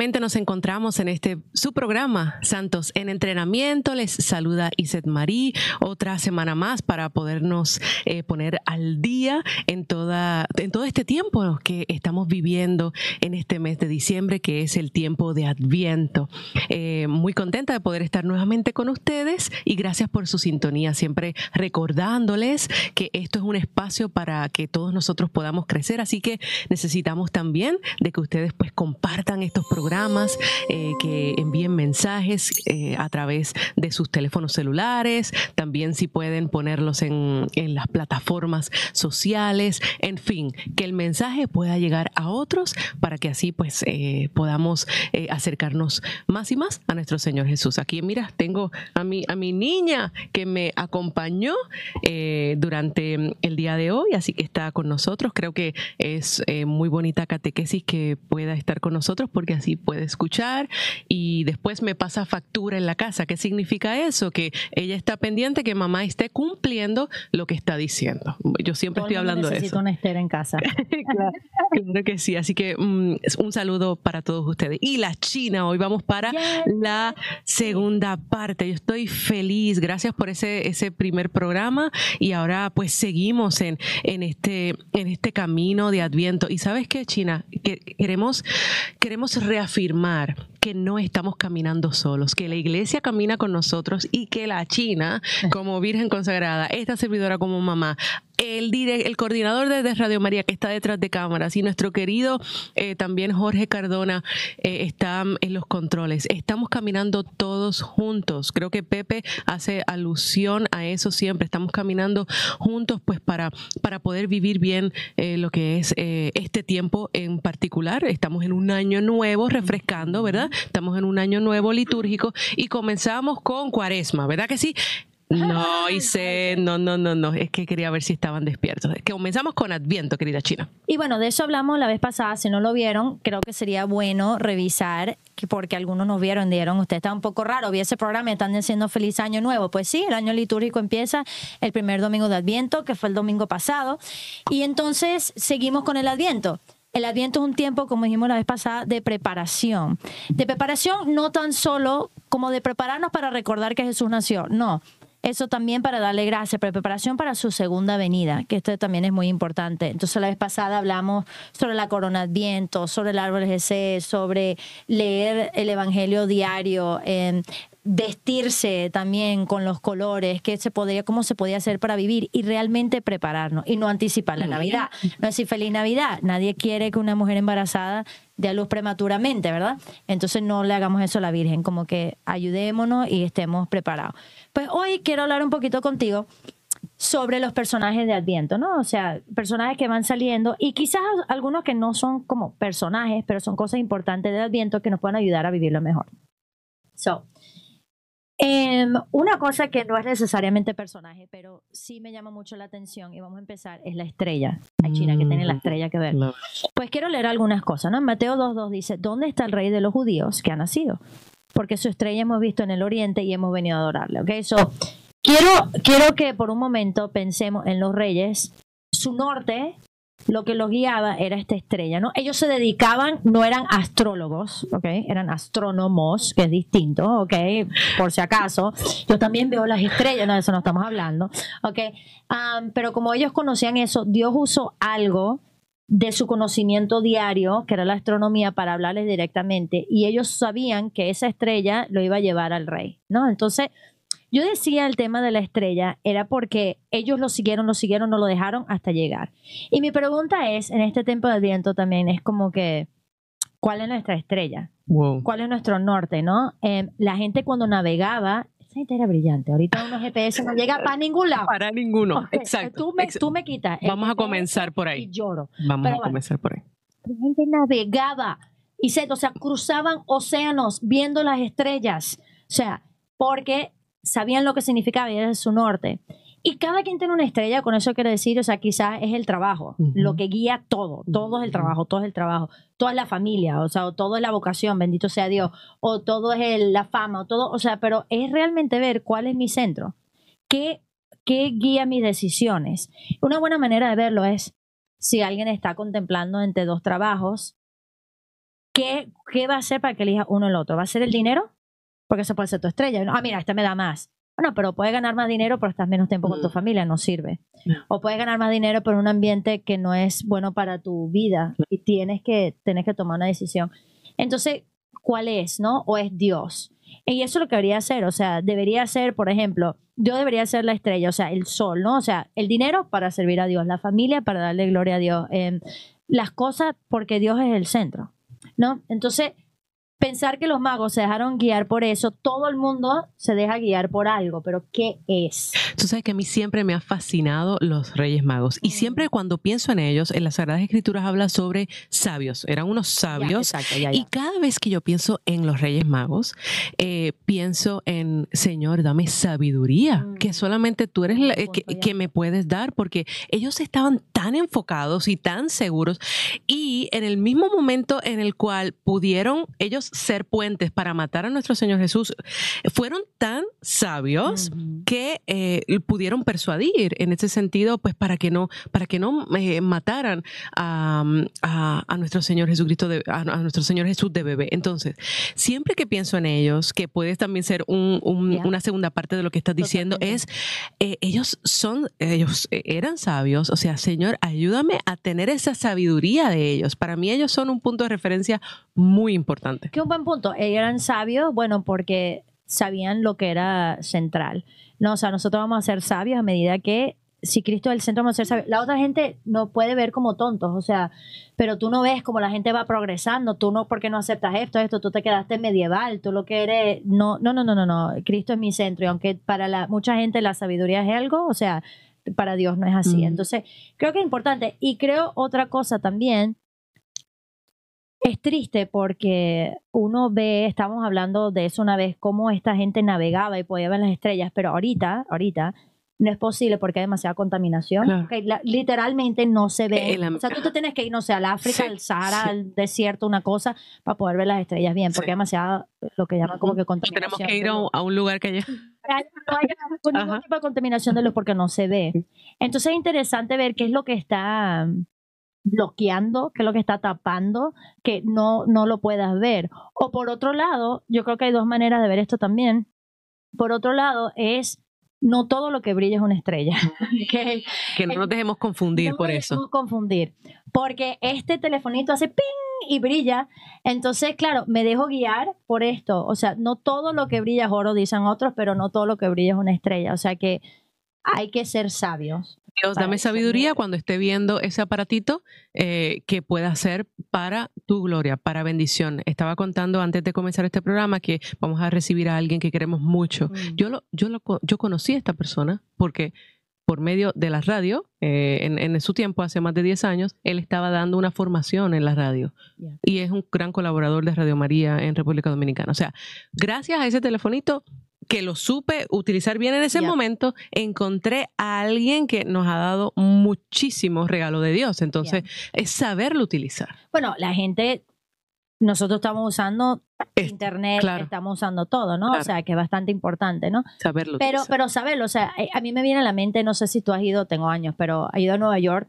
Nuevamente nos encontramos en este su programa Santos en Entrenamiento. Les saluda Iset Marí otra semana más para podernos eh, poner al día en toda en todo este tiempo que estamos viviendo en este mes de diciembre, que es el tiempo de Adviento. Eh, muy contenta de poder estar nuevamente con ustedes y gracias por su sintonía. Siempre recordándoles que esto es un espacio para que todos nosotros podamos crecer, así que necesitamos también de que ustedes pues compartan estos programas, eh, que envíen mensajes eh, a través de sus teléfonos celulares, también si pueden ponerlos en, en las plataformas sociales, en fin, que el mensaje pueda llegar a otros para que así pues eh, podamos acercarnos más y más a nuestro Señor Jesús. Aquí mira, tengo a mi, a mi niña que me acompañó durante el día de hoy, así que está con nosotros. Creo que es muy bonita catequesis que pueda estar con nosotros porque así puede escuchar y después me pasa factura en la casa. ¿Qué significa eso? Que ella está pendiente que mamá esté cumpliendo lo que está diciendo. Yo siempre estoy hablando de eso. Necesito una estera en casa. claro, que sí. Así que mm, un saludo para todos ustedes. Y la China, hoy vamos para la segunda parte. Yo estoy feliz. Gracias por ese, ese primer programa y ahora pues seguimos en, en, este, en este camino de Adviento. Y sabes qué, China, que queremos, queremos reafirmar afirmar que no estamos caminando solos, que la iglesia camina con nosotros y que la China, como Virgen consagrada, esta servidora como mamá, el, el coordinador de, Radio María que está detrás de cámaras y nuestro querido eh, también Jorge Cardona eh, está en los controles. Estamos caminando todos juntos. Creo que Pepe hace alusión a eso siempre. Estamos caminando juntos pues para, para poder vivir bien eh, lo que es este tiempo en particular. Estamos en un año nuevo refrescando, ¿verdad? Estamos en un año nuevo litúrgico y comenzamos con cuaresma, ¿verdad que sí? No, hice, no, no, no, no, es que quería ver si estaban despiertos. Es que comenzamos con Adviento, querida China. Y bueno, de eso hablamos la vez pasada, si no lo vieron, creo que sería bueno revisar, porque algunos nos vieron, dijeron, usted está un poco raro, vi ese programa y están diciendo feliz año nuevo. Pues sí, el año litúrgico empieza el primer domingo de Adviento, que fue el domingo pasado, y entonces seguimos con el Adviento. El Adviento es un tiempo, como dijimos la vez pasada, de preparación. De preparación no tan solo como de prepararnos para recordar que Jesús nació, no eso también para darle gracias, pero preparación para su segunda venida, que esto también es muy importante. Entonces la vez pasada hablamos sobre la corona adviento, sobre el árbol GC, sobre leer el Evangelio diario, eh, vestirse también con los colores, qué se podría, cómo se podía hacer para vivir y realmente prepararnos y no anticipar la Navidad. No decir feliz Navidad. Nadie quiere que una mujer embarazada dé a luz prematuramente, ¿verdad? Entonces no le hagamos eso a la Virgen, como que ayudémonos y estemos preparados. Pues hoy quiero hablar un poquito contigo sobre los personajes de Adviento, ¿no? O sea, personajes que van saliendo y quizás algunos que no son como personajes, pero son cosas importantes de Adviento que nos pueden ayudar a vivirlo mejor. So, Em, una cosa que no es necesariamente personaje, pero sí me llama mucho la atención y vamos a empezar, es la estrella. Hay China que tiene la mm, estrella que ver. Pues quiero leer algunas cosas, ¿no? En Mateo 2.2 dice, ¿dónde está el rey de los judíos que ha nacido? Porque su estrella hemos visto en el oriente y hemos venido a adorarle, ¿ok? So, quiero, quiero que por un momento pensemos en los reyes. Su norte lo que los guiaba era esta estrella, ¿no? Ellos se dedicaban, no eran astrólogos, ¿ok? Eran astrónomos, que es distinto, ¿ok? Por si acaso. Yo también veo las estrellas, no, de eso no estamos hablando, ¿ok? pero como ellos conocían eso, Dios usó algo de su conocimiento diario, que era la astronomía, para hablarles directamente, y ellos sabían que esa estrella lo iba a llevar al rey, ¿no? Entonces, yo decía el tema de la estrella era porque ellos lo siguieron, lo siguieron, no lo dejaron hasta llegar. Y mi pregunta es, en este tiempo de viento también, es como que, ¿cuál es nuestra estrella? ¿Cuál es nuestro norte, no? Em, la gente cuando navegaba, esa gente era brillante. Ahorita unos GPS no llega para ningún lado. Para ninguno, exacto. Tú me, quitas. Vamos a comenzar por ahí. Y lloro. Vamos a comenzar por ahí. La gente navegaba y se, o sea, cruzaban océanos viendo las estrellas. O sea, porque sabían lo que significaba y era su norte. Y cada quien tiene una estrella, con eso quiero decir, o sea, quizás es el trabajo, lo que guía todo, todo es el trabajo, todo es el trabajo, toda es la familia, o sea, todo es la vocación, bendito sea Dios, o todo es la fama, o todo, o sea, pero es realmente ver cuál es mi centro, qué, qué guía mis decisiones. Una buena manera de verlo es si alguien está contemplando entre dos trabajos, ¿qué, ¿qué va a hacer para que elija uno o el otro? ¿Va a ser el dinero? Porque eso puede ser tu estrella. Ah, mira, esta me da más. Bueno, pero puedes ganar más dinero, pero estás menos tiempo con tu Mm. familia, no sirve. No. O puedes ganar más dinero, pero en un ambiente que no es bueno para tu vida y tienes que, tienes que tomar una decisión. Entonces, ¿cuál es, no? ¿O es Dios? Y eso es lo que debería ser, o sea, debería ser, por ejemplo, Dios debería ser la estrella, o sea, el sol, ¿no? O sea, el dinero para servir a Dios, la familia para darle gloria a Dios, eh, las cosas porque Dios es el centro, ¿no? Entonces, pensar que los magos se dejaron guiar por eso, todo el mundo se deja guiar por algo, pero ¿qué es? Tú sabes que a mí siempre me ha fascinado los Reyes Magos y siempre cuando pienso en ellos, en las Sagradas Escrituras habla sobre sabios, eran unos sabios. Ya, exacto, ya, Y cada vez que yo pienso en los Reyes Magos, eh, pienso en, Señor, dame sabiduría, Mm. que solamente tú eres la- eh, que me puedes dar, porque ellos estaban tan enfocados y tan seguros y en el mismo momento en el cual pudieron ellos ser puentes para matar a nuestro Señor Jesús, fueron tan sabios Ujú. que eh, pudieron persuadir en ese sentido, pues para que no, para que no eh, mataran a, a- a nuestro Señor Jesucristo, de- a, a nuestro Señor Jesús de bebé. Entonces, siempre que pienso en ellos, que puedes también ser un- un- Ya. una segunda parte de lo que estás diciendo, Totalmente. es eh, ellos son, ellos eran sabios. O sea, Señor, ayúdame a tener esa sabiduría de ellos. Para mí ellos son un punto de referencia muy importante. Que un buen punto. Ellos eran sabios, bueno, porque sabían lo que era central. No, o sea, nosotros vamos a ser sabios a medida que si Cristo es el centro, vamos a ser sabios. La otra gente no puede ver como tontos, o sea, pero tú no ves como la gente va progresando, tú no, porque no aceptas esto, esto, tú te quedaste medieval, tú lo que eres, no, no, no, no, no, no, Cristo es mi centro y aunque para la, mucha gente la sabiduría es algo, o sea, para Dios no es así. Mm. Entonces, creo que es importante y creo otra cosa también, es triste porque uno ve, estábamos hablando de eso una vez, cómo esta gente navegaba y podía ver las estrellas, pero ahorita, ahorita, no es posible porque hay demasiada contaminación. Claro. Ok, la- literalmente no se ve. El am- o sea, tú te tienes que ir, no sé, al África, Sí, al Sahara, sí. al desierto, una cosa, para poder ver las estrellas bien, porque Sí. hay demasiada, lo que llaman como que contaminación. Tenemos que ir un, a un lugar que haya. No hay ningún tipo de contaminación de luz porque no se ve. Entonces es interesante ver qué es lo que está bloqueando, qué es lo que está tapando, que no, no lo puedas ver. O por otro lado, yo creo que hay dos maneras de ver esto también. Por otro lado, es no todo lo que brilla es una estrella. Que Que no nos dejemos confundir no por nos eso. dejemos confundir. Porque este telefonito hace ping y brilla. Entonces, claro, me dejo guiar por esto. O sea, no todo lo que brilla es oro, dicen otros, pero no todo lo que brilla es una estrella. O sea que hay que ser sabios. Dios, dame sabiduría cuando esté viendo ese aparatito eh, que pueda ser para tu gloria, para bendición. Estaba contando antes de comenzar este programa que vamos a recibir a alguien que queremos mucho. Yo, lo, yo, lo, yo conocí a esta persona porque por medio de la radio, eh, en, en su tiempo, hace más de 10 años, él estaba dando una formación en la radio. Y es un gran colaborador de Radio María en República Dominicana. O sea, gracias a ese telefonito que lo supe utilizar bien en ese momento, encontré a alguien que nos ha dado muchísimos regalos de Dios. Entonces, es saberlo utilizar. Bueno, la gente, nosotros estamos usando Es internet, claro. estamos usando todo, ¿no? O sea, que es bastante importante, ¿no? saberlo Pero, pero saberlo, o sea, eh, a mí me viene a la mente, no sé si tú has ido, tengo años, pero he ido a Nueva York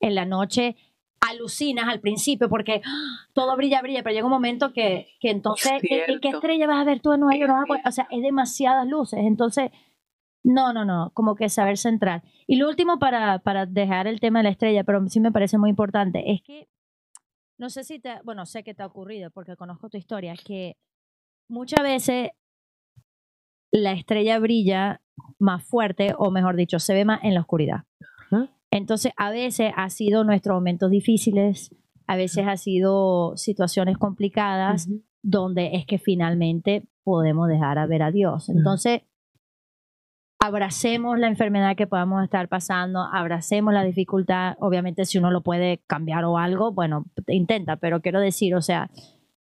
en la noche, alucinas al principio porque ¡ah! todo brilla, brilla, pero llega un momento que, que entonces, ¿qué, qué estrella vas a ver tú en Nueva York? No o sea, es demasiadas luces, entonces, no, no, no, como que saber centrar. Y lo último para, para dejar el tema de la estrella, pero sí me parece muy importante, es que, no sé si te, bueno, sé que te ha ocurrido porque conozco tu historia, que muchas veces la estrella brilla más fuerte, o mejor dicho, se ve más en la oscuridad. Ajá. Entonces, a veces ha sido nuestros momentos difíciles, a veces ha sido situaciones complicadas, donde es que finalmente podemos dejar a ver a Dios. Entonces, abracemos la enfermedad que podamos estar pasando, abracemos la dificultad, obviamente si uno lo puede cambiar o algo, bueno, intenta, pero quiero decir, o sea,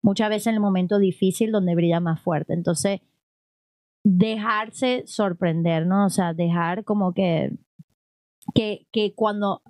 muchas veces en el momento difícil donde brilla más fuerte. Entonces, dejarse sorprender, ¿no? O sea, dejar como que, que, que cuando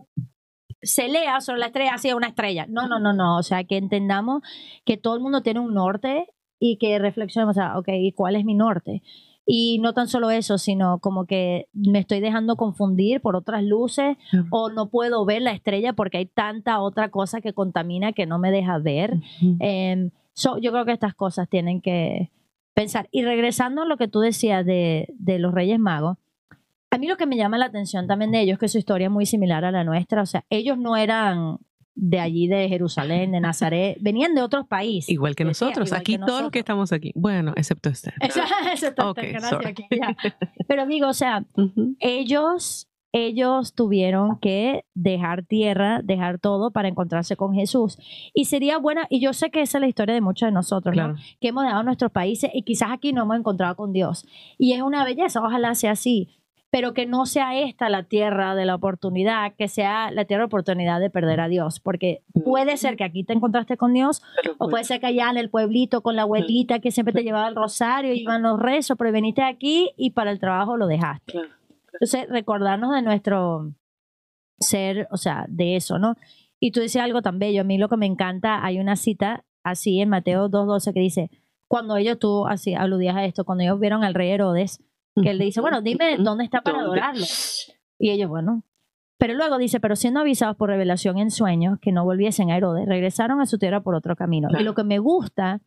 se lea sobre la estrella, así una estrella. No, no, no, no. O sea, que entendamos que todo el mundo tiene un norte y que reflexionemos, o sea, ok, ¿y cuál es mi norte? Y no tan solo eso, sino como que me estoy dejando confundir por otras luces o no puedo ver la estrella porque hay tanta otra cosa que contamina que no me deja ver. Em, so, yo creo que estas cosas tienen que pensar. Y regresando a lo que tú decías de, de los Reyes Magos, a mí lo que me llama la atención también de ellos es que su historia es muy similar a la nuestra. O sea, ellos no eran de allí, de Jerusalén, de Nazaret, venían de otros países. Igual que Decía, nosotros, igual aquí que todos los que estamos aquí. Bueno, excepto este. Eso, eso está Ok, gracias, sorry. aquí, ya. Pero digo, o sea, ellos, ellos tuvieron que dejar tierra, dejar todo para encontrarse con Jesús. Y sería buena, y yo sé que esa es la historia de muchos de nosotros, ¿no? Que hemos dejado nuestros países y quizás aquí no hemos encontrado con Dios. Y es una belleza, ojalá sea así, pero que no sea esta la tierra de la oportunidad, que sea la tierra de oportunidad de perder a Dios, porque puede ser que aquí te encontraste con Dios o puede ser que allá en el pueblito con la abuelita que siempre te llevaba el rosario, iban los rezos, pero veniste aquí y para el trabajo lo dejaste. Entonces, recordarnos de nuestro ser, o sea, de eso, ¿no? Y tú dices algo tan bello, a mí lo que me encanta, hay una cita así en Mateo 2.12 que dice, cuando ellos, tú así aludías a esto, cuando ellos vieron al rey Herodes, que él le dice, bueno, dime dónde está para ¿Dónde? adorarlo. Y ellos, bueno. Pero luego dice, pero siendo avisados por revelación en sueños que no volviesen a Herodes, regresaron a su tierra por otro camino. Claro. Y lo que me gusta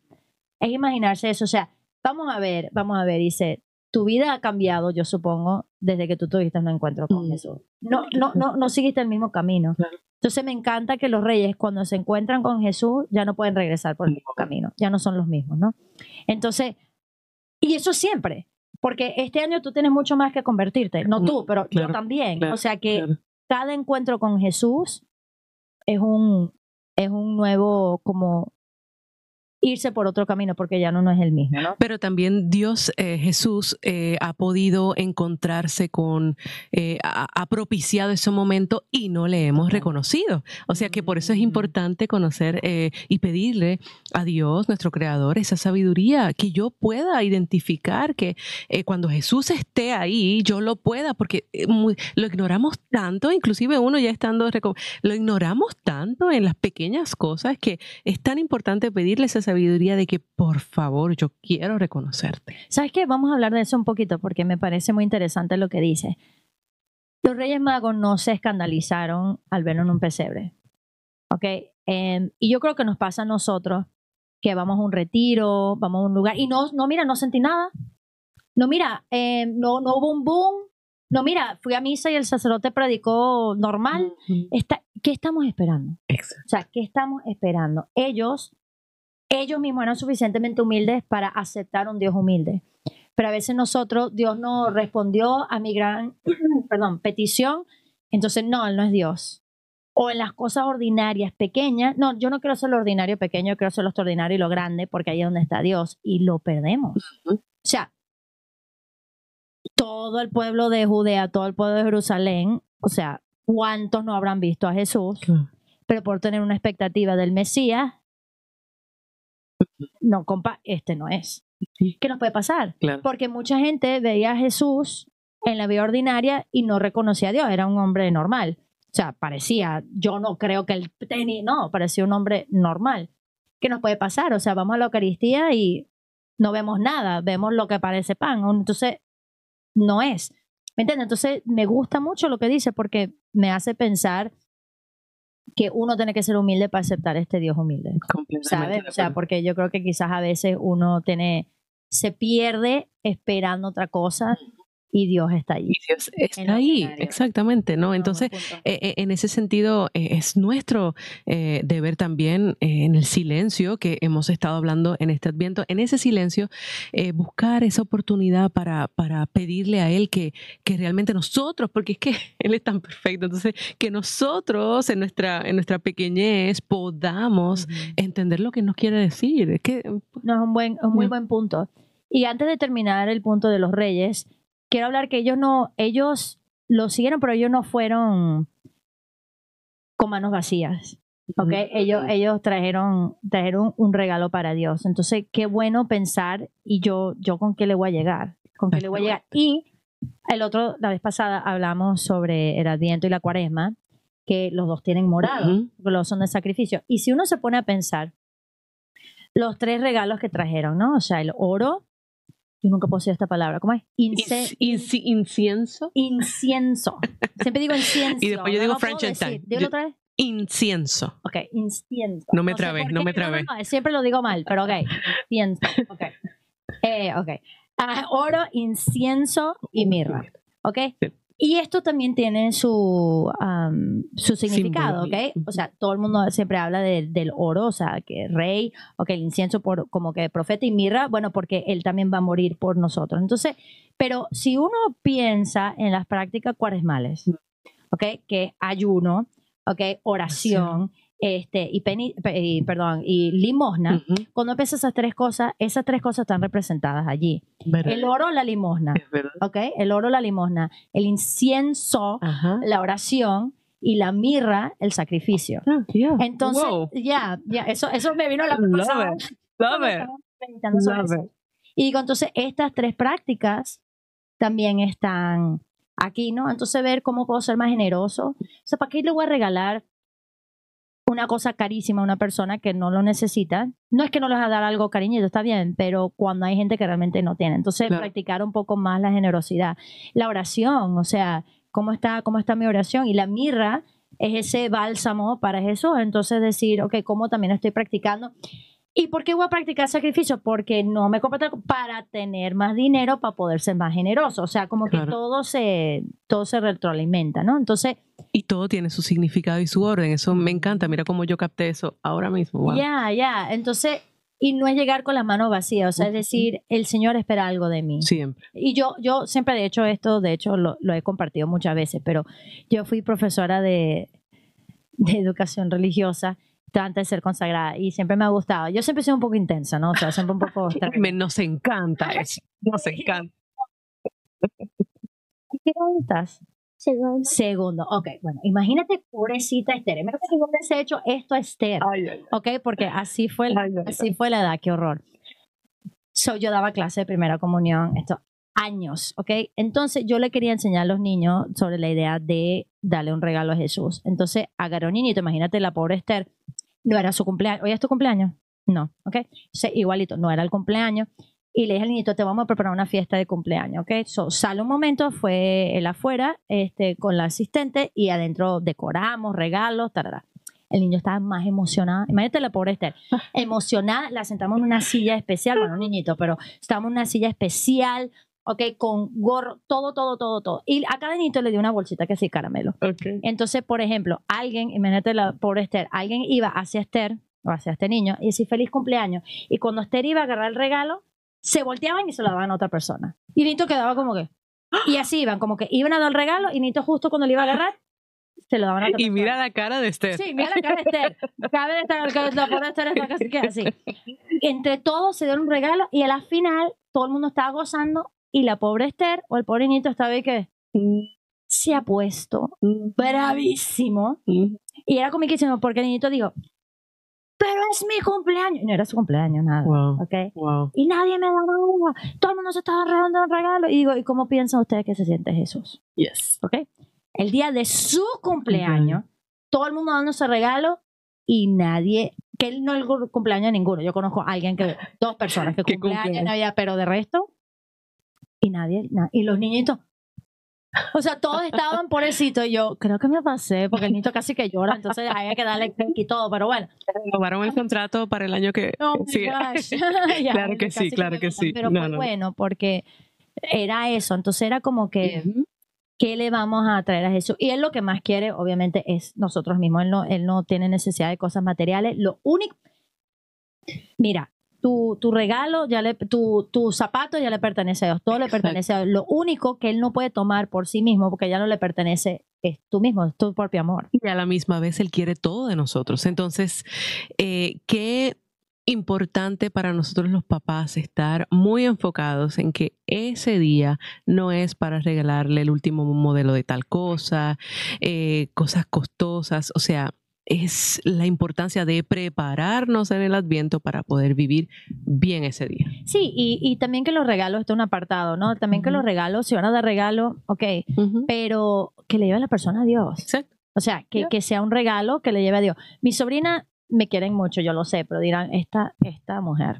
es imaginarse eso. O sea, vamos a ver, vamos a ver, dice, tu vida ha cambiado, yo supongo, desde que tú tuviste un encuentro con Mm. Jesús. No, no, no, no seguiste el mismo camino. Claro. Entonces me encanta que los reyes cuando se encuentran con Jesús ya no pueden regresar por el mismo camino, ya no son los mismos, ¿no? Entonces, y eso siempre, porque este año tú tienes mucho más que convertirte, no tú, pero Claro, yo también. claro, o sea que Claro. cada encuentro con Jesús es un, es un nuevo como irse por otro camino porque ya no, no es el mismo, ¿no? Pero también Dios, eh, Jesús, eh, ha podido encontrarse con, eh, ha, ha propiciado ese momento y no le hemos reconocido. O sea que por eso es Mm. importante conocer eh, y pedirle a Dios, nuestro Creador, esa sabiduría, que yo pueda identificar que eh, cuando Jesús esté ahí, yo lo pueda, porque eh, muy- lo ignoramos tanto, inclusive uno ya estando, lo ignoramos tanto en las pequeñas cosas que es tan importante pedirle esa sabiduría de que por favor yo quiero reconocerte. ¿Sabes qué? Vamos a hablar de eso un poquito porque me parece muy interesante lo que dice. Los Reyes Magos no se escandalizaron al verlo en un pesebre. ¿Ok? Em, y yo creo que nos pasa a nosotros que vamos a un retiro, vamos a un lugar y no, no mira, no sentí nada. No, mira, em, no, no hubo un boom. No, mira, fui a misa y el sacerdote predicó normal. Está, ¿Qué estamos esperando? Exacto. O sea, ¿qué estamos esperando? Ellos, ellos mismos eran suficientemente humildes para aceptar un Dios humilde. Pero a veces nosotros, Dios no respondió a mi gran, perdón, petición, entonces no, Él no es Dios. O en las cosas ordinarias, pequeñas, no, yo no quiero ser lo ordinario pequeño, yo quiero ser lo extraordinario y lo grande, porque ahí es donde está Dios, y lo perdemos. O sea, todo el pueblo de Judea, todo el pueblo de Jerusalén, o sea, ¿cuántos no habrán visto a Jesús? pero por tener una expectativa del Mesías, no, compa, este no es. ¿Qué nos puede pasar? Claro. Porque mucha gente veía a Jesús en la vida ordinaria y no reconocía a Dios, era un hombre normal. O sea, parecía, yo no creo que él tenía, no, parecía un hombre normal. ¿Qué nos puede pasar? O sea, vamos a la Eucaristía y no vemos nada, vemos lo que parece pan. Entonces, no es. ¿Me entiendes? Entonces, me gusta mucho lo que dice porque me hace pensar que uno tiene que ser humilde para aceptar este Dios humilde. ¿Sabes? O sea, porque yo creo que quizás a veces uno tiene, se pierde esperando otra cosa y Dios está allí. Y Dios está ahí, exactamente, ¿no? No, Entonces, eh, eh, en ese sentido, eh, es nuestro eh, deber también eh, en el silencio que hemos estado hablando en este adviento, en ese silencio, eh, buscar esa oportunidad para, para pedirle a Él que, que realmente nosotros, porque es que Él es tan perfecto, entonces que nosotros en nuestra, en nuestra pequeñez podamos Ujú. entender lo que nos quiere decir. Es que, No, es un, buen, un muy buen punto. Y antes de terminar el punto de los reyes, quiero hablar que ellos no, ellos lo siguieron, pero ellos no fueron con manos vacías. ¿ok? Ellos, ellos trajeron, trajeron un regalo para Dios. Entonces, qué bueno pensar y yo, yo con qué le voy a llegar, con qué le voy a llegar. Y el otro, la vez pasada hablamos sobre el Adviento y la Cuaresma, que los dos tienen morado, Ujú. porque los dos son de sacrificio. Y si uno se pone a pensar, los tres regalos que trajeron, ¿no? O sea, el oro, Yo nunca puedo decir esta palabra. ¿Cómo es? Ince- inci- incienso. incienso. Siempre digo incienso. Y después yo no digo Frankenstein. Yo- otra vez. Incienso. Ok, incienso. No me trabé, no me trabé. no, siempre lo digo mal, pero ok. Incienso. Ok. Eh, ok. Ah, oro, incienso y mirra. ¿Ok? Sí. Y esto también tiene su, am, su significado, ¿ok? Simbología. O sea, todo el mundo siempre habla de- del oro, o sea, que rey, o que el incienso por, como que profeta y mirra, bueno, porque él también va a morir por nosotros. Entonces, pero si uno piensa en las prácticas cuaresmales, ¿ok? Que ayuno, ¿ok? Oración, este, y, peni- pe- y, perdón, y limosna, Ujú. cuando empiezas esas tres cosas, esas tres cosas están representadas allí. ¿Verdad? El oro, la limosna. ¿ok? El oro, la limosna, el incienso, Ajá. la oración y la mirra, el sacrificio. Ah, yeah. Entonces, Wow. ya, ya, eso, eso me vino la Love it. Love it. Love eso. it. Y digo, entonces, estas tres prácticas también están aquí, ¿no? Entonces, ver cómo puedo ser más generoso. O sea, ¿para qué le voy a regalar una cosa carísima a una persona que no lo necesita? No es que no les va a dar algo cariñito, está bien, pero cuando hay gente que realmente no tiene. Entonces, Claro. practicar un poco más la generosidad. La oración, o sea, ¿cómo está, cómo está mi oración? Y la mirra es ese bálsamo para Jesús. Entonces, decir, ok, ¿cómo también estoy practicando? ¿Y por qué voy a practicar sacrificio? Porque no me compro tal- para tener más dinero, para poder ser más generoso. O sea, como que Claro. todo se, todo se retroalimenta, ¿no? Entonces, Y todo tiene su significado y su orden. Eso me encanta. Mira cómo yo capté eso ahora mismo. Wow. ya, ya. Entonces, y no es llegar con las manos vacías. O sea, es decir, el Señor espera algo de mí. Siempre. Y yo, yo siempre he hecho esto, de hecho lo, lo he compartido muchas veces, pero yo fui profesora de, de educación religiosa antes de ser consagrada y siempre me ha gustado. Yo siempre he sido un poco intensa, ¿no? O sea, siempre un poco... Me- nos encanta eso. Nos encanta. ¿Qué grado estás? Segundo. Segundo. Ok, bueno, imagínate, pobrecita Esther. Imagínate que yo hubiese hecho esto a Esther. Ay, ay, Ok, porque así fue, ay, ay, así fue la edad, qué horror. So, yo daba clase de primera comunión, esto, años, ¿ok? Entonces yo le quería enseñar a los niños sobre la idea de darle un regalo a Jesús. Entonces agarré a un niñito, imagínate la pobre Esther, no era su cumpleaños, ¿hoy es tu cumpleaños? No, ¿ok? Entonces, igualito, no era el cumpleaños. Y le dije al niñito, te vamos a preparar una fiesta de cumpleaños, ¿ok? So, sale un momento, fue él afuera este, con la asistente y adentro decoramos, regalos, tarara. El niño estaba más emocionado. Imagínate la pobre Esther. Emocionada, la sentamos en una silla especial, bueno, un niñito, pero estábamos en una silla especial, ¿ok? Con gorro, todo, todo, todo, todo. Y a cada niñito le dio una bolsita que sí, caramelo. Ok. Entonces, por ejemplo, alguien, imagínate la pobre Esther, alguien iba hacia Esther o hacia este niño y decía feliz cumpleaños. Y cuando Esther iba a agarrar el regalo, se volteaban y se lo daban a otra persona. Y Nito quedaba como que. Y así iban, como que iban a dar el regalo y Nito justo cuando le iba a agarrar, se lo daban a otra Y persona. mira la cara de Esther. Sí, mira la cara de Esther. Cabe que la pobre Esther está casi que así. Entre todos se dieron un regalo y a la final todo el mundo estaba gozando y la pobre Esther o el pobre Nito estaba ahí que se ha puesto bravísimo Mm. y era comiquísimo porque el niñito dijo, pero es mi cumpleaños. No era su cumpleaños, nada. Wow. ¿ok? Wow. Y nadie me da nada. Todo el mundo se estaba regalando un regalo. Y digo, ¿y cómo piensan ustedes que se siente Jesús? Yes. ¿Ok? El día de su cumpleaños, todo el mundo dándose regalo y nadie, que él no es el cumpleaños de ninguno. Yo conozco a alguien que, dos personas que cumpleaños, cumplen. Navidad, pero de resto, y nadie, na- y los niñitos. O sea, todos estaban por el sitio y yo creo que me pasé porque el niño casi que llora, entonces había que darle cake y todo, pero bueno. Renovaron el contrato para el año que Oh gosh. Ya, Claro que sí, claro que matan, sí. Pero No, no. bueno porque era eso, entonces era como que Ujú. ¿qué le vamos a traer a Jesús? Y él lo que más quiere, obviamente, es nosotros mismos. Él no, él no tiene necesidad de cosas materiales. Lo único, mira, tu, tu regalo, ya le, tu, tu zapato ya le pertenece a Dios, todo le pertenece a Dios. Lo único que él no puede tomar por sí mismo, porque ya no le pertenece, es tú mismo, es tu propio amor. Y a la misma vez Él quiere todo de nosotros. Entonces, eh, qué importante para nosotros los papás estar muy enfocados en que ese día no es para regalarle el último modelo de tal cosa, eh, cosas costosas, o sea, es la importancia de prepararnos en el adviento para poder vivir bien ese día. Sí, y, y también que los regalos, esto es un apartado, ¿no? También que los regalos, si van a dar regalo, ok, pero que le lleve a la persona a Dios. Exacto. O sea, que, que sea un regalo que le lleve a Dios. Mi sobrina me quieren mucho, yo lo sé, pero dirán, esta, esta mujer.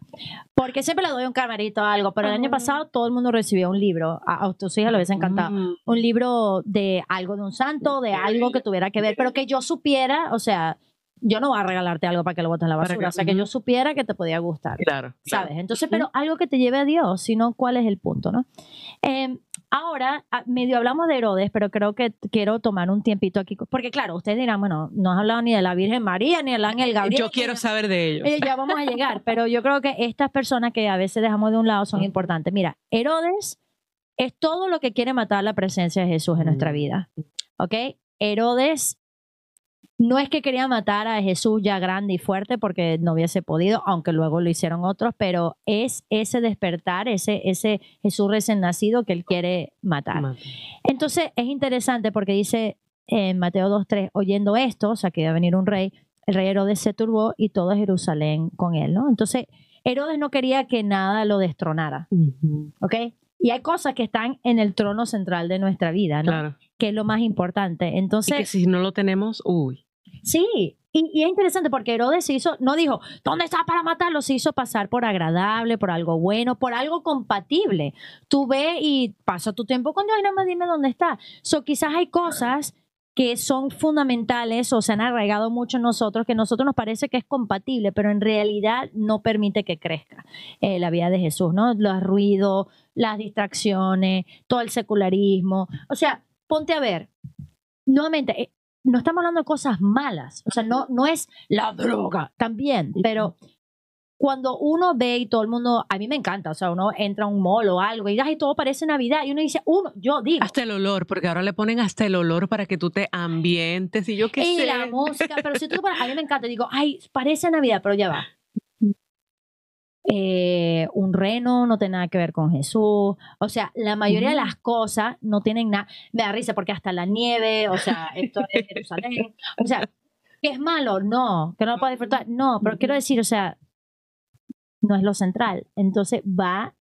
Porque siempre le doy un camarito o algo, pero el año pasado todo el mundo recibió un libro, a, a tus hijas les hubiese encantado, Mm. un libro de algo de un santo, de algo que tuviera que ver, pero que yo supiera, o sea, yo no voy a regalarte algo para que lo botes en la basura, que- o sea, que yo supiera que te podía gustar. Claro. claro. ¿sabes? Entonces, pero algo que te lleve a Dios, sino cuál es el punto, ¿no? Eh, ahora, a- medio hablamos de Herodes, pero creo que quiero tomar un tiempito aquí, porque claro, ustedes dirán, bueno, no has hablado ni de la Virgen María, ni del ángel Gabriel. Yo quiero saber de ellos. Ya vamos a llegar, pero yo creo que estas personas que a veces dejamos de un lado son importantes. Mira, Herodes es todo lo que quiere matar la presencia de Jesús en nuestra Mm. vida, ¿ok? Herodes no es que quería matar a Jesús ya grande y fuerte porque no hubiese podido, aunque luego lo hicieron otros, pero es ese despertar, ese, ese Jesús recién nacido que él quiere matar. Mata. Entonces es interesante porque dice en Mateo 2.3, oyendo esto, o sea que iba a venir un rey, el rey Herodes se turbó y todo Jerusalén con él, ¿no? Entonces Herodes no quería que nada lo destronara. ¿ok? Y hay cosas que están en el trono central de nuestra vida, ¿no? Claro. Que es lo más importante. Y que Entonces, si no lo tenemos, uy. Sí, y, es interesante porque Herodes hizo, no dijo, ¿dónde está para matarlo? Se hizo pasar por agradable, por algo bueno, por algo compatible. Tú ve y pasa tu tiempo con Dios y nada más dime dónde está. So, quizás hay cosas que son fundamentales o se han arraigado mucho en nosotros, que a nosotros nos parece que es compatible, pero en realidad no permite que crezca eh, la vida de Jesús, ¿no? Los ruidos, las distracciones, todo el secularismo. O sea, ponte a ver, nuevamente, eh, no estamos hablando de cosas malas, o sea, no, no es la droga también, pero cuando uno ve y todo el mundo, a mí me encanta, o sea, uno entra a un mall o algo y, ay, todo parece Navidad y uno dice, uno, yo digo, Hasta el olor, porque ahora le ponen hasta el olor para que tú te ambientes y yo qué y sé. la música, pero si tú a mí me encanta, digo, ay, parece Navidad, pero ya va. Eh, un reno no tiene nada que ver con Jesús. O sea, la mayoría de las cosas no tienen nada. Me da risa porque hasta la nieve, o sea, esto es Jerusalén. O sea, ¿que es malo? No. ¿Que no lo puedo disfrutar? No. Pero quiero decir, o sea, no es lo central. Entonces va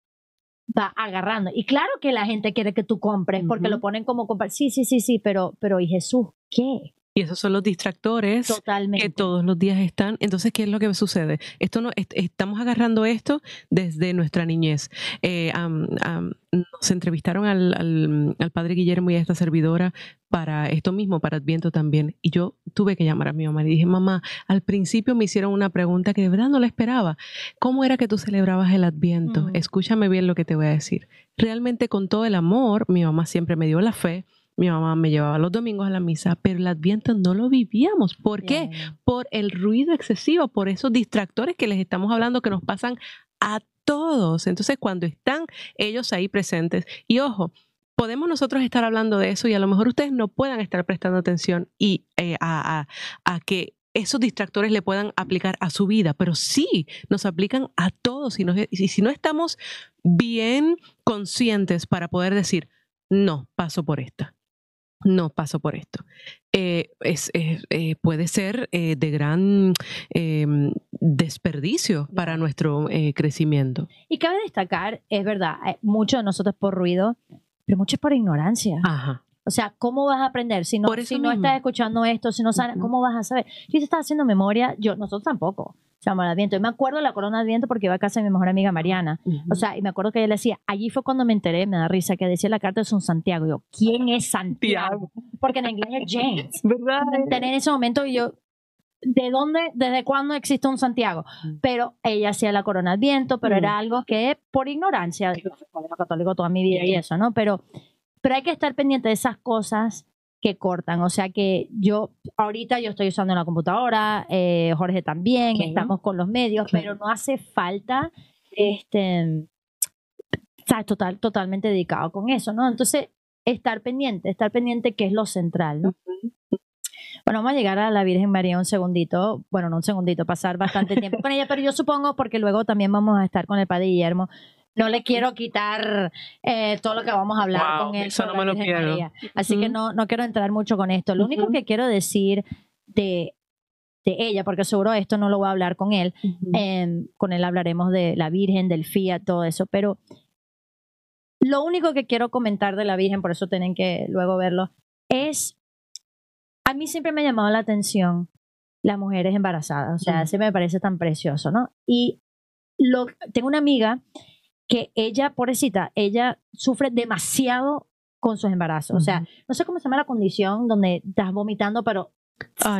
va agarrando. Y claro que la gente quiere que tú compres porque lo ponen como comprar. Sí, sí, sí, sí, pero, pero ¿y Jesús qué? Y esos son los distractores Totalmente. que todos los días están. Entonces, ¿qué es lo que sucede? Esto no, est- estamos agarrando esto desde nuestra niñez. Eh, am- am, nos entrevistaron al, al- al padre Guillermo y a esta servidora para esto mismo, para Adviento también. Y yo tuve que llamar a mi mamá y dije, mamá, al principio me hicieron una pregunta que de verdad no la esperaba. ¿Cómo era que tú celebrabas el Adviento? Ujú. Escúchame bien lo que te voy a decir. Realmente con todo el amor, mi mamá siempre me dio la fe. Mi mamá me llevaba los domingos a la misa, pero el Adviento no lo vivíamos. ¿Por qué? Por el ruido excesivo, por esos distractores que les estamos hablando que nos pasan a todos. Entonces, cuando están ellos ahí presentes, y ojo, podemos nosotros estar hablando de eso y a lo mejor ustedes no puedan estar prestando atención y eh, a, a- a que esos distractores le puedan aplicar a su vida, pero sí nos aplican a todos y, nos- y si no estamos bien conscientes para poder decir, no, paso por esta, no paso por esto. Eh, es, es- eh, puede ser eh, de gran eh, desperdicio para nuestro eh, crecimiento. Y cabe destacar, es verdad, eh, mucho de nosotros por ruido, pero mucho es por ignorancia. Ajá. O sea, ¿cómo vas a aprender si no, si no mismo. estás escuchando esto, si no sabes, cómo vas a saber? Si te estás haciendo memoria, yo, nosotros tampoco. Llama el Adviento. Yo me acuerdo de la corona de Adviento porque iba a casa de mi mejor amiga Mariana. O sea, y me acuerdo que ella le decía, allí fue cuando me enteré, me da risa, que decía la carta de un Santiago. Y yo, ¿quién es Santiago? Porque en inglés es James. ¿verdad? Me enteré en ese momento y yo, ¿de dónde, desde cuándo existe un Santiago? Pero ella hacía la corona de Adviento, pero Mm. era algo que por ignorancia, yo fui católico toda mi vida y eso, ¿no? Pero, pero hay que estar pendiente de esas cosas que cortan. O sea que yo, ahorita yo estoy usando la computadora, eh, Jorge también, estamos con los medios, pero no hace falta este estar total, totalmente dedicado con eso, ¿no? Entonces, estar pendiente, estar pendiente que es lo central, ¿no? Bueno, vamos a llegar a la Virgen María un segundito, bueno, no un segundito, pasar bastante tiempo con ella, pero yo supongo porque luego también vamos a estar con el Padre Guillermo. No le quiero quitar eh, todo lo que vamos a hablar Wow, con él. eso no me lo. Así que no, no quiero entrar mucho con esto. Lo único que quiero decir de, de ella, porque seguro esto no lo voy a hablar con él, Em, con él hablaremos de la Virgen, del Fiat, todo eso, pero lo único que quiero comentar de la Virgen, por eso tienen que luego verlo, es, a mí siempre me ha llamado la atención las mujeres embarazadas. O sea, ese me parece tan precioso, ¿no? Y lo, tengo una amiga que ella, pobrecita, ella sufre demasiado con sus embarazos. O sea, no sé cómo se llama la condición donde estás vomitando, pero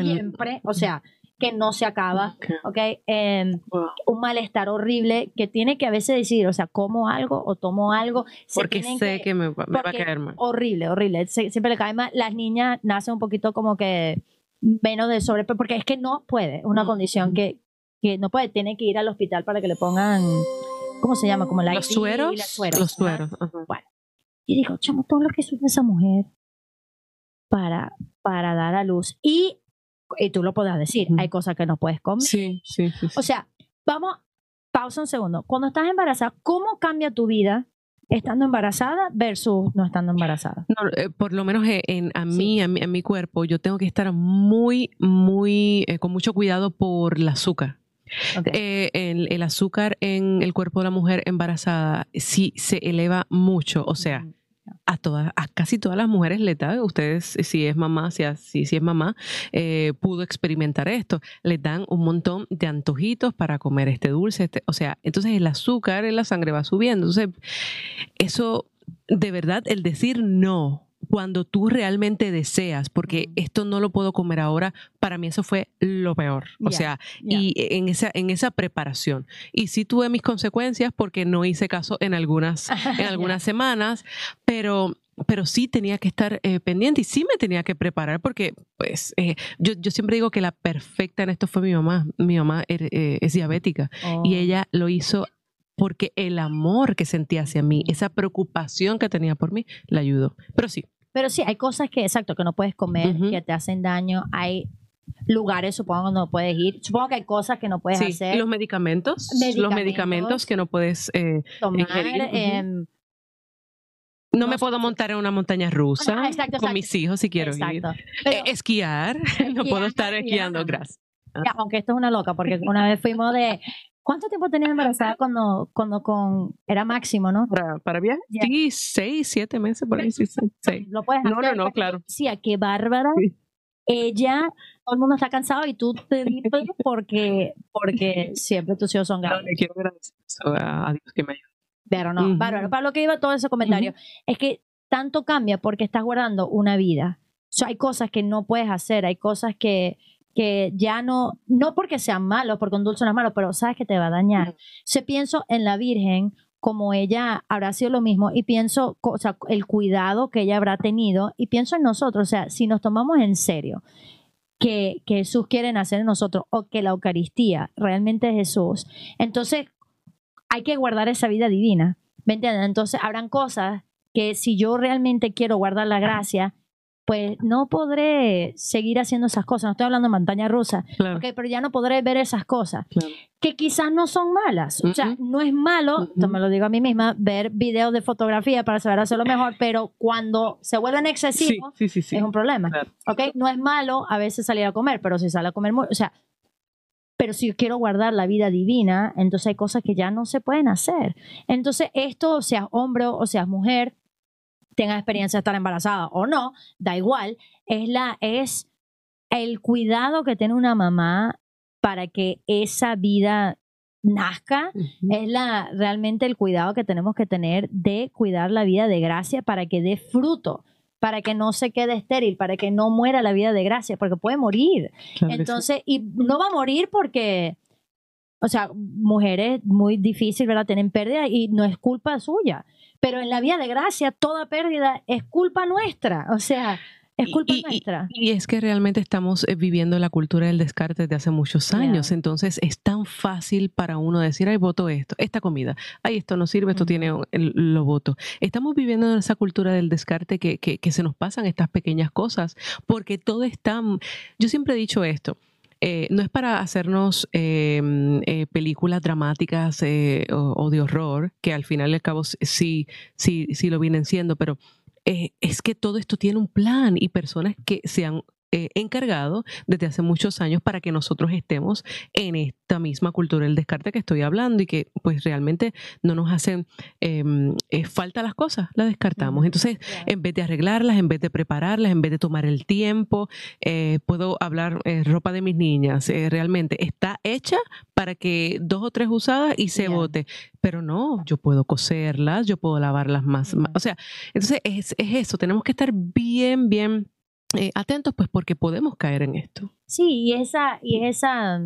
siempre, o sea, que no se acaba, ¿ok? Em, un malestar horrible que tiene que a veces decir, o sea, como algo o tomo algo. porque sé que, me, va a caer mal. Horrible, horrible. siempre le cae mal. Las niñas nacen un poquito como que menos de sobre, porque es que no puede, una condición que, que no puede, tiene que ir al hospital para que le pongan, ¿cómo se llama? Como la los sueros, los sueros. Bueno, y digo, chamo, todo lo que sufre esa mujer para, para dar a luz. Y y tú lo podrás decir, hay cosas que no puedes comer. Sí, sí, sí, O sea, vamos, pausa un segundo. Cuando estás embarazada, ¿cómo cambia tu vida estando embarazada versus no estando embarazada? Eh, por lo menos eh, en, a, mí, a, mi, cuerpo, yo tengo que estar muy, muy, eh, con mucho cuidado por el azúcar. El, el, azúcar en el cuerpo de la mujer embarazada sí se eleva mucho, o sea, a todas, a casi todas las mujeres le da, ustedes si es mamá, si, si, si es mamá, eh, pudo experimentar esto, les dan un montón de antojitos para comer este dulce, este, o sea, entonces el azúcar en la sangre va subiendo, entonces eso, de verdad, el decir no, cuando tú realmente deseas, porque esto no lo puedo comer ahora, para mí eso fue lo peor. O sea, y en esa, en esa preparación. Y sí tuve mis consecuencias porque no hice caso en algunas, en algunas semanas, pero pero sí tenía que estar eh, pendiente y sí me tenía que preparar porque, pues, eh, yo, yo, siempre digo que la perfecta en esto fue mi mamá. Mi mamá er, eh, es diabética y oh. ella lo hizo porque el amor que sentía hacia mí, esa preocupación que tenía por mí, la ayudó. Pero sí, pero sí, hay cosas que, exacto, que no puedes comer, que te hacen daño. Hay lugares, supongo, donde no puedes ir. Supongo que hay cosas que no puedes sí. hacer. Los medicamentos, los medicamentos que no puedes eh, tomar. Em, no, me puedo montar en una montaña rusa con mis hijos si quiero ir. Eh, esquiar, no puedo estar esquiando, gracias. aunque esto es una loca, porque una vez fuimos de ¿Cuánto tiempo tenías embarazada cuando, cuando con, era máximo, no? ¿Para, para viaje? Sí, seis, siete meses por ahí, sí, seis. Lo puedes hacer. No, no, no, claro. Sí, qué bárbara. Ella, todo el mundo está cansado y tú te dices porque, porque siempre tus hijos son grandes. No, le quiero agradecer a Dios que me ayude. Pero no, bárbaro. Para lo que iba todo ese comentario, es que tanto cambia porque estás guardando una vida. O sea, hay cosas que no puedes hacer, hay cosas que, que ya no, no porque sean malos, porque un dulce no es malo, pero sabes que te va a dañar. Se pienso en la Virgen como ella habrá sido lo mismo y pienso, o sea, el cuidado que ella habrá tenido y pienso en nosotros, o sea, si nos tomamos en serio que, que Jesús quiere nacer en nosotros o que la Eucaristía realmente es Jesús, entonces hay que guardar esa vida divina, ¿me entiendes? Entonces habrán cosas que si yo realmente quiero guardar la gracia, pues no podré seguir haciendo esas cosas. No estoy hablando de montaña rusa, pero ya no podré ver esas cosas que quizás no son malas. O sea, no es malo, me lo digo a mí misma, ver videos de fotografía para saber hacerlo mejor, pero cuando se vuelven excesivos es un problema. No es malo a veces salir a comer, pero si sale a comer, o sea, pero si yo quiero guardar la vida divina, entonces hay cosas que ya no se pueden hacer. Entonces, esto, seas hombre o seas mujer, tengas experiencia de estar embarazada o no, da igual, es, la, es el cuidado que tiene una mamá para que esa vida nazca, es la, realmente el cuidado que tenemos que tener de cuidar la vida de gracia para que dé fruto para que no se quede estéril, para que no muera la vida de gracia, porque puede morir. Entonces, y no va a morir porque, o sea, mujeres muy difícil, ¿verdad? Tienen pérdida y no es culpa suya. Pero en la vía de gracia, toda pérdida es culpa nuestra. O sea, es culpa nuestra. Y, es que realmente estamos eh, viviendo la cultura del descarte desde hace muchos años. Entonces es tan fácil para uno decir, ay, voto esto, esta comida, ay, esto no sirve, esto tiene, lo voto. Estamos viviendo en esa cultura del descarte que, que, se nos pasan estas pequeñas cosas, porque todo está, yo siempre he dicho esto, eh, no es para hacernos em, eh, películas dramáticas eh, o, de horror, que al final y al cabo sí, sí, sí lo vienen siendo, pero es que todo esto tiene un plan y personas que se han eh, encargado desde hace muchos años para que nosotros estemos en esta misma cultura del descarte que estoy hablando y que pues realmente no nos hacen em, eh, falta las cosas, las descartamos. Entonces, en vez de arreglarlas, en vez de prepararlas, en vez de tomar el tiempo, eh, puedo hablar ropa de mis niñas, realmente está hecha para que dos o tres usadas y se bote, pero no, yo puedo coserlas, yo puedo lavarlas más, o sea, entonces es, es eso, tenemos que estar bien, bien eh, atentos, pues porque podemos caer en esto. Sí, y esa, y esa,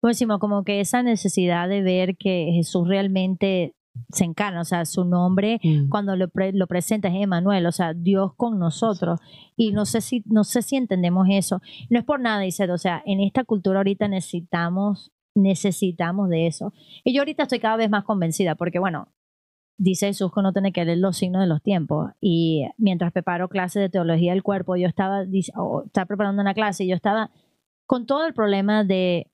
como decimos, como que esa necesidad de ver que Jesús realmente se encarna, o sea, su nombre mm. cuando lo, lo presenta es Emanuel, o sea, Dios con nosotros. Y no sé si, no sé si entendemos eso. No es por nada, dice, o sea, en esta cultura ahorita necesitamos, necesitamos de eso. Y yo ahorita estoy cada vez más convencida, porque bueno, dice Jesús que uno tiene que leer los signos de los tiempos. Y mientras preparo clases de teología del cuerpo, yo estaba, estaba preparando una clase y yo estaba con todo el problema de,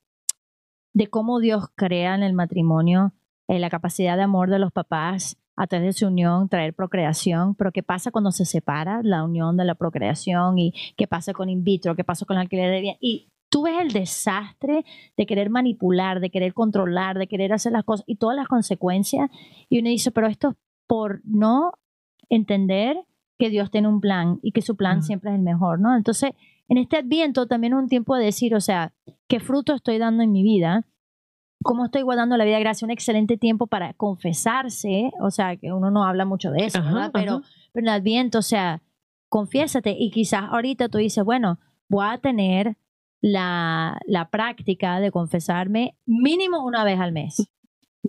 de cómo Dios crea en el matrimonio eh, la capacidad de amor de los papás a través de su unión, traer procreación, pero qué pasa cuando se separa la unión de la procreación y qué pasa con in vitro, qué pasa con el alquiler de bien. Tú ves el desastre de querer manipular, de querer controlar, de querer hacer las cosas y todas las consecuencias. Y uno dice, pero esto es por no entender que Dios tiene un plan y que su plan siempre es el mejor, ¿no? Entonces, en este adviento también es un tiempo de decir, o sea, ¿qué fruto estoy dando en mi vida? ¿Cómo estoy guardando la vida de gracia? Un excelente tiempo para confesarse, o sea, que uno no habla mucho de eso, ¿verdad? Pero, pero en el adviento, o sea, confiésate y quizás ahorita tú dices, bueno, voy a tener la, la práctica de confesarme mínimo una vez al mes.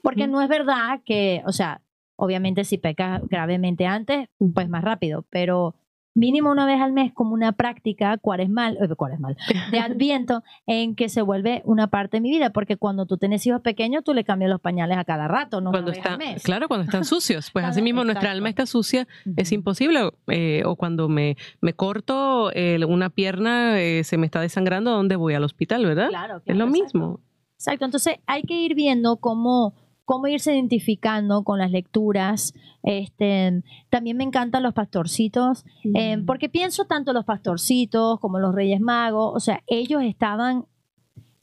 Porque no es verdad que, o sea, obviamente si pecas gravemente antes, pues más rápido, pero mínimo una vez al mes como una práctica cuaresmal, eh, cuaresmal, de adviento en que se vuelve una parte de mi vida, porque cuando tú tienes hijos pequeños, tú le cambias los pañales a cada rato, no cuando está, Claro, cuando están sucios, pues así mismo nuestra alma está sucia, es imposible, eh, o cuando me, me corto una pierna, eh, se me está desangrando, ¿a dónde voy? Al hospital, ¿verdad? Claro. es lo mismo. Exacto, entonces hay que ir viendo cómo cómo irse identificando con las lecturas. Este, también me encantan los pastorcitos, eh, porque pienso tanto los pastorcitos como los reyes magos, o sea, ellos estaban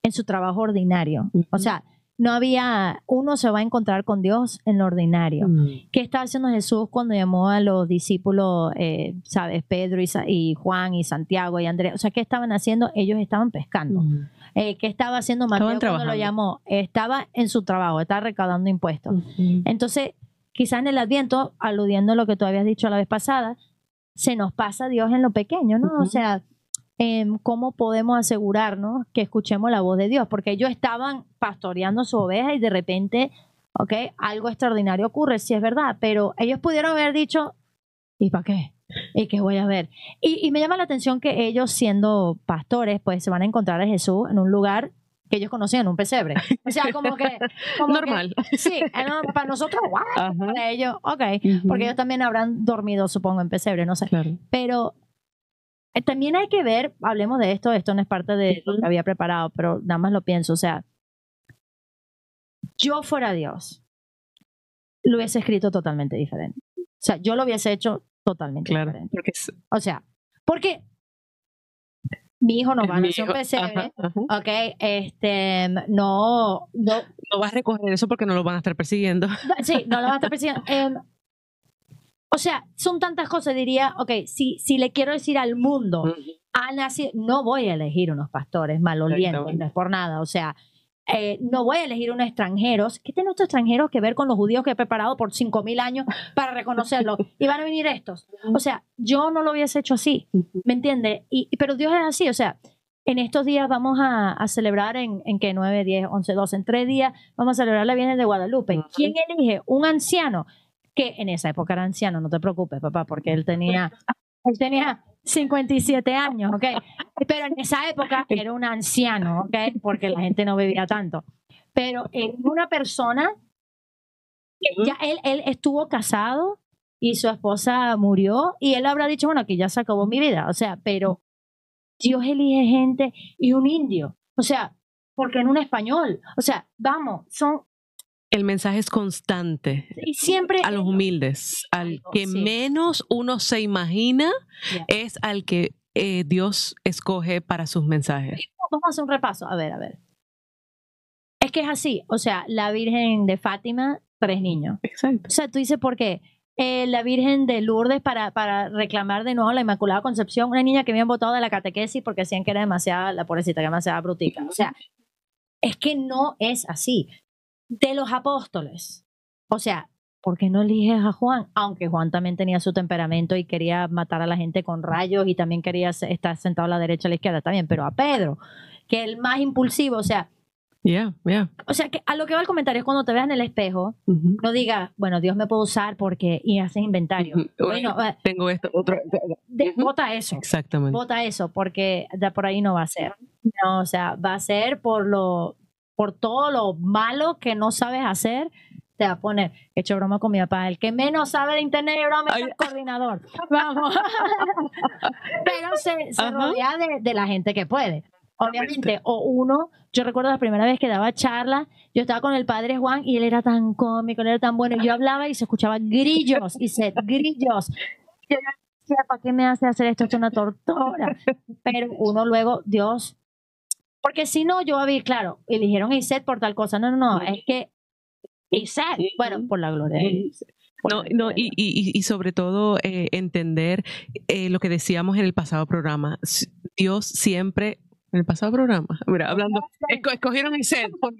en su trabajo ordinario. O sea, no había, uno se va a encontrar con Dios en lo ordinario. ¿Qué estaba haciendo Jesús cuando llamó a los discípulos, eh, sabes, Pedro y, Juan y Santiago y Andrés? O sea, ¿qué estaban haciendo? Ellos estaban pescando. Eh, ¿Qué estaba haciendo Mateo cuando lo llamó? Estaba en su trabajo, estaba recaudando impuestos. Entonces, quizás en el Adviento, aludiendo a lo que tú habías dicho la vez pasada, se nos pasa Dios en lo pequeño, ¿no? O sea, em, ¿cómo podemos asegurarnos que escuchemos la voz de Dios? Porque ellos estaban pastoreando su oveja y de repente, ¿ok? Algo extraordinario ocurre, sí es verdad, pero ellos pudieron haber dicho, ¿y para qué? Y que voy a ver. Y, me llama la atención que ellos, siendo pastores, pues se van a encontrar a Jesús en un lugar que ellos conocían, un pesebre. O sea, como que... Normal. sí, para nosotros, wow, para ellos, ok, porque ellos también habrán dormido, supongo, en pesebre, no sé. Pero eh, también hay que ver, hablemos de esto, esto no es parte de lo que había preparado, pero nada más lo pienso, o sea, yo fuera Dios, lo hubiese escrito totalmente diferente. O sea, yo lo hubiese hecho totalmente diferente. Porque O sea, porque mi hijo no va a nacer un pesebre, ok, este, no, no. No vas a recoger eso porque no lo van a estar persiguiendo. Sí, no lo van a estar persiguiendo. Em, o sea, son tantas cosas, diría, ok, si, si le quiero decir al mundo, ha nacido, no voy a elegir unos pastores malolientes, no es por nada, o sea, eh, no voy a elegir unos extranjeros. ¿Qué tienen estos extranjeros que ver con los judíos que he preparado por 5.000 años para reconocerlos? Y van a venir estos. O sea, yo no lo hubiese hecho así, ¿me entiende? Y, pero Dios es así, o sea, en estos días vamos a, celebrar en, en que 9, 10, 11, 12, en tres días vamos a celebrar la Virgen de Guadalupe. ¿Quién elige? Un anciano que en esa época era anciano, no te preocupes, papá, porque él tenía, él tenía 57 años, ¿ok? Pero en esa época era un anciano, ¿ok? Porque la gente no bebía tanto. Pero en una persona, ya él, él estuvo casado y su esposa murió y él habrá dicho, bueno, aquí ya se acabó mi vida, o sea, pero Dios elige gente y un indio, o sea, porque en un español, o sea, vamos, son el mensaje es constante. Y siempre. A los humildes. Al que menos uno se imagina es al que eh, Dios escoge para sus mensajes. Vamos a hacer un repaso. A ver, a ver. Es que es así. O sea, la Virgen de Fátima, tres niños. Exacto. O sea, tú dices por qué. Eh, la Virgen de Lourdes para, para reclamar de nuevo la Inmaculada Concepción, una niña que habían votado de la catequesis porque decían que era demasiada, la pobrecita, que era demasiada brutica. O sea, es que no es así. De los apóstoles, o sea, ¿por qué no eliges a Juan? Aunque Juan también tenía su temperamento y quería matar a la gente con rayos y también quería estar sentado a la derecha a la izquierda también, pero a Pedro, que es el más impulsivo, o sea, Yeah, yeah. o sea, que a lo que va el comentario es cuando te veas en el espejo, no digas, bueno, Dios me puede usar porque, y haces inventario. Ujú. Bueno, eh, Tengo esto, otro. vota eso, Exactamente. vota eso, porque de por ahí no va a ser. No, o sea, va a ser por lo, por todo lo malo que no sabes hacer, te va a poner, he hecho broma con mi papá, el que menos sabe de internet y broma es el coordinador. Vamos. Pero se, se rodea de, de la gente que puede. Obviamente, o uno, yo recuerdo la primera vez que daba charla, yo estaba con el padre Juan y él era tan cómico, él era tan bueno, y yo hablaba y se escuchaba grillos, y se grillos. Yo decía, ¿para qué me hace hacer esto? Esto es una tortura. Pero uno luego, Dios, porque si no, yo había, claro, eligieron a Iset por tal cosa. No, no, no, es que Iset, bueno, por la gloria de No, no, y, y, y sobre todo eh, entender eh, lo que decíamos en el pasado programa. Dios siempre, en el pasado programa, mira, hablando, esco- escogieron el set por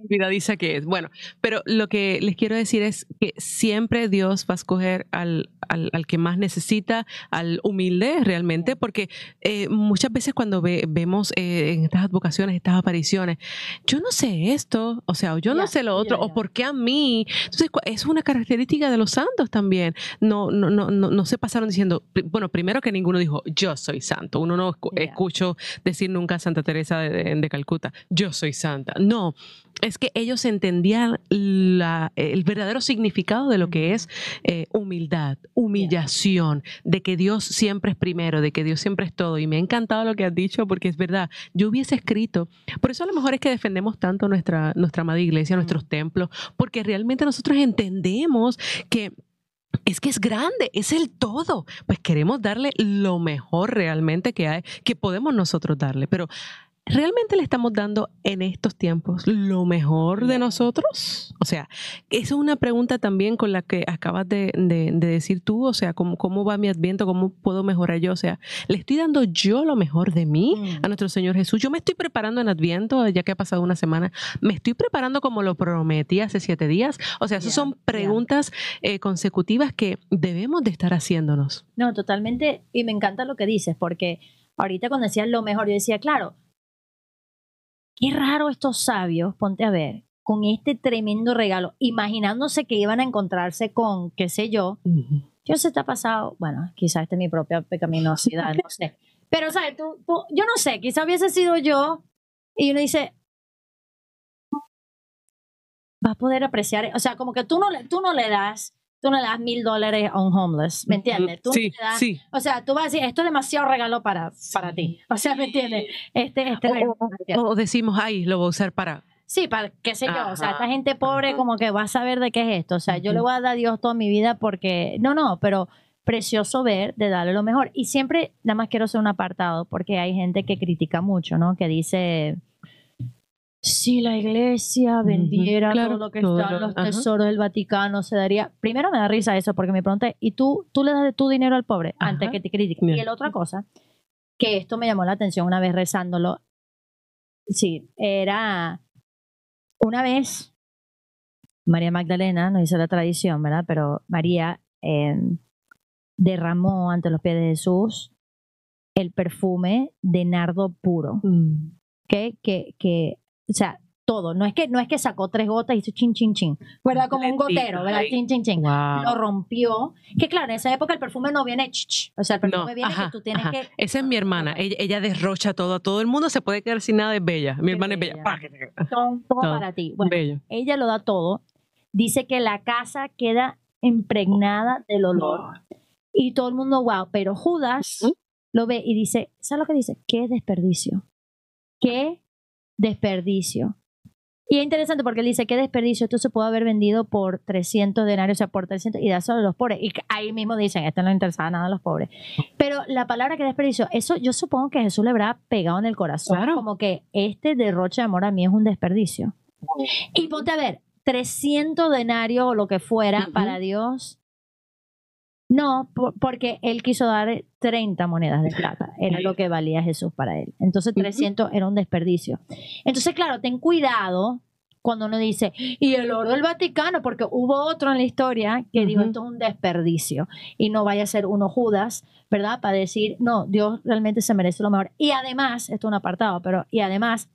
que es. Bueno, pero lo que les quiero decir es que siempre Dios va a escoger al, al, al que más necesita, al humilde realmente, porque eh, muchas veces cuando ve- vemos eh, en estas advocaciones, estas apariciones, yo no sé esto, o sea, o yo no sé lo otro, o por qué a mí. Entonces, es una característica de los santos también. No, no, no, no, no se pasaron diciendo, bueno, primero que ninguno dijo, yo soy santo. Uno no escu- Ya. escucho decir nunca a Santa Teresa de, de- de Calcuta, yo soy santa. No, es que ellos entendían la- el verdadero significado de lo que es eh, humildad, humillación, de que Dios siempre es primero, de que Dios siempre es todo. Y me ha encantado lo que has dicho porque es verdad. Yo hubiese escrito, por eso a lo mejor es que defendemos tanto nuestra, nuestra amada iglesia, nuestros templos, porque realmente nosotros entendemos que es que es grande, es el todo. Pues queremos darle lo mejor realmente que hay, que podemos nosotros darle. Pero ¿realmente le estamos dando en estos tiempos lo mejor de No. nosotros? O sea, esa es una pregunta también con la que acabas de, de- de decir tú, o sea, ¿cómo, ¿cómo va mi adviento? ¿Cómo puedo mejorar yo? O sea, ¿le estoy dando yo lo mejor de mí? Mm. a nuestro Señor Jesús. Yo me estoy preparando en Adviento, ya que ha pasado una semana. Me estoy preparando como lo prometí hace siete días. O sea, esas son preguntas eh, consecutivas que debemos de estar haciéndonos. No, totalmente. Y me encanta lo que dices, porque ahorita cuando decías lo mejor, yo decía, claro, qué raro estos sabios, ponte a ver, con este tremendo regalo, imaginándose que iban a encontrarse con, qué sé yo, yo se te ha pasado, bueno, quizás esta es mi propia pecaminosidad, no sé. Pero, ¿sabes? Tú, tú- yo no sé, quizás hubiese sido yo y uno dice, va a poder apreciar, o sea, como que tú no tú no le das, tú no le das mil dólares a un homeless, ¿me entiendes? Tú Sí, le das- sí. o sea, tú vas a decir, esto es demasiado regalo para, para ti. O sea, ¿me entiendes? Este, este O- ti. O decimos, ay, lo voy a usar para. Sí, para qué sé yo. O sea, esta gente pobre ajá. como que va a saber de qué es esto. O sea, yo le voy a dar a Dios toda mi vida porque... No, no, pero precioso ver de darle lo mejor. Y siempre, nada más quiero hacer un apartado porque hay gente que critica mucho, ¿no? Que dice... Si la iglesia vendiera claro, todo lo que todo está en lo- los tesoros del Vaticano, se daría. Primero me da risa eso porque me pregunté, ¿y tú, tú le das de tu dinero al pobre antes que te critiquen? Y la otra cosa, que esto me llamó la atención una vez rezándolo. Sí, era una vez María Magdalena, no dice la tradición, ¿verdad? Pero María eh, derramó ante los pies de Jesús el perfume de nardo puro, Mm. Que, que, o sea, todo. No es que, no es que sacó tres gotas y hizo chin, chin, chin, ¿verdad? Como un gotero, ¿verdad? Chin, chin, chin. Lo rompió. Que claro, en esa época el perfume no viene, ch, ch. o sea, el perfume No, viene ajá, que tú tienes ajá. que... Esa es mi hermana. Ella, ella derrocha todo. Todo el mundo se puede quedar sin nada. Es bella. Mi Qué hermana es bella. Todo, todo para ti. Bueno, Bello. ella lo da todo. Dice que la casa queda impregnada del olor. Y todo el mundo, wow. Pero Judas lo ve y dice, ¿sabes lo que dice? Qué desperdicio. Qué desperdicio. Y es interesante porque él dice, qué desperdicio, esto se puede haber vendido por 300 denarios, o sea, por 300 y dárselo a los pobres. Y ahí mismo dicen, esto no interesaba nada a los pobres. Pero la palabra que desperdicio, eso yo supongo que Jesús le habrá pegado en el corazón, como que este derroche de amor a mí es un desperdicio. Y ponte a ver, 300 denarios o lo que fuera para Dios. No, porque él quiso dar 30 monedas de plata. Era lo que valía Jesús para él. Entonces 300 era un desperdicio. Entonces, claro, ten cuidado cuando uno dice, y el oro del Vaticano, porque hubo otro en la historia que dijo esto es un desperdicio. Y no vaya a ser uno Judas, ¿verdad? Para decir, no, Dios realmente se merece lo mejor. Y además, esto es un apartado, pero y además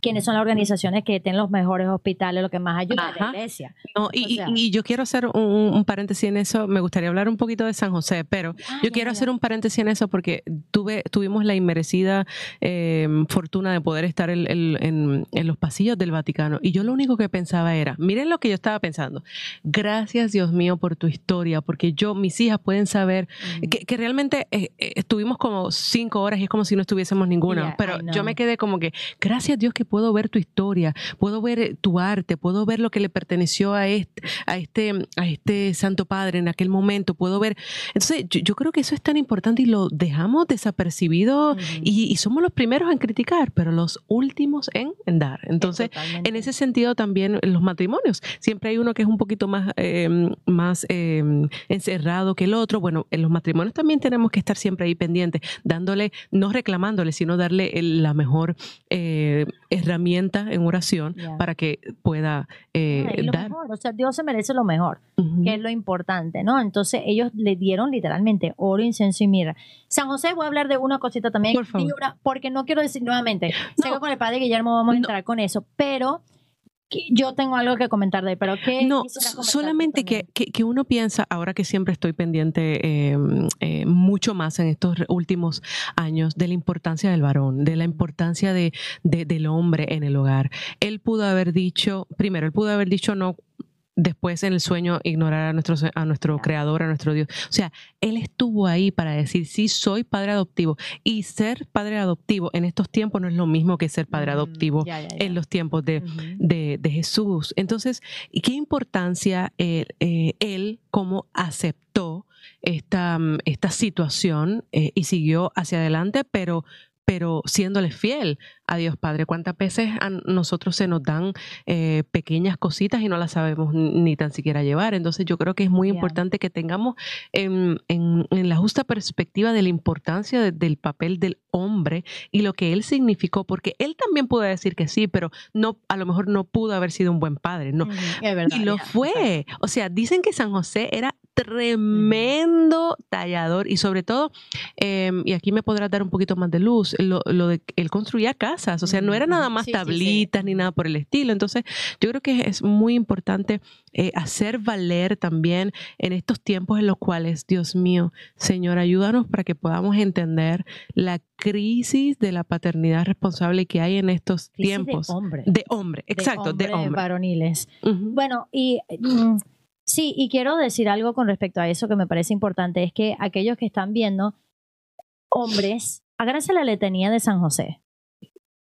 quiénes son las organizaciones que tienen los mejores hospitales, lo que más ayuda a la iglesia. No, y, yo quiero hacer un, paréntesis en eso, me gustaría hablar un poquito de San José, pero ah, yo quiero hacer un paréntesis en eso porque tuve, tuvimos la inmerecida em, fortuna de poder estar en, los pasillos del Vaticano. Y yo lo único que pensaba era, miren lo que yo estaba pensando, gracias Dios mío por tu historia, porque yo, mis hijas pueden saber que, realmente eh, eh, estuvimos como cinco horas y es como si no estuviésemos ninguna, pero yo me quedé como que, gracias Dios que puedo ver tu historia, puedo ver eh, tu arte, puedo ver lo que le perteneció a este, a este, a este Santo Padre en aquel momento, puedo ver. Entonces, yo, creo que eso es tan importante y lo dejamos desapercibido y, somos los primeros en criticar, pero los últimos en, dar. Entonces, en ese sentido también los matrimonios, siempre hay uno que es un poquito más, em, más em, encerrado que el otro. Bueno, en los matrimonios también tenemos que estar siempre ahí pendientes, dándole, no reclamándole, sino darle la mejor eh, herramienta en oración para que pueda eh, dar. o sea, Dios se merece lo mejor, que es lo importante, ¿no? Entonces ellos le dieron literalmente oro, incienso y mirra. San José, voy a hablar de una cosita también, porque no quiero decir nuevamente, sé que con el padre Guillermo vamos a entrar con eso, pero yo tengo algo que comentar de, pero ¿qué? No, solamente que, que, uno piensa, ahora que siempre estoy pendiente em, eh, mucho más en estos últimos años, de la importancia del varón, de la importancia de, del hombre en el hogar. Él pudo haber dicho, primero, él pudo haber dicho no después en el sueño ignorar a nuestro, a nuestro creador, a nuestro Dios. O sea, él estuvo ahí para decir, sí, soy padre adoptivo. Y ser padre adoptivo en estos tiempos no es lo mismo que ser padre mm, adoptivo en los tiempos de, Jesús. Entonces, ¿qué importancia eh, eh, él como aceptó esta, esta situación eh, y siguió hacia adelante, pero pero siéndole fiel a Dios Padre. ¿Cuántas veces a nosotros se nos dan eh, pequeñas cositas y no las sabemos ni tan siquiera llevar? Entonces yo creo que es muy importante que tengamos en, la justa perspectiva de la importancia del papel del hombre y lo que él significó, porque él también pudo decir que sí, pero no, a lo mejor no pudo haber sido un buen padre, ¿no? y lo fue. O sea, dicen que San José era tremendo tallador y sobre todo, em, y aquí me podrás dar un poquito más de luz, lo, de él construía casas, o sea, no era nada más tablitas ni nada por el estilo. Entonces, yo creo que es muy importante eh, hacer valer también en estos tiempos en los cuales, Dios mío, Señor, ayúdanos para que podamos entender la crisis de la paternidad responsable que hay en estos tiempos. De hombre. De hombre, exacto, de hombre. varoniles. Bueno, y mm, Sí, y quiero decir algo con respecto a eso que me parece importante, es que aquellos que están viendo, hombres, agárrense la letanía de San José.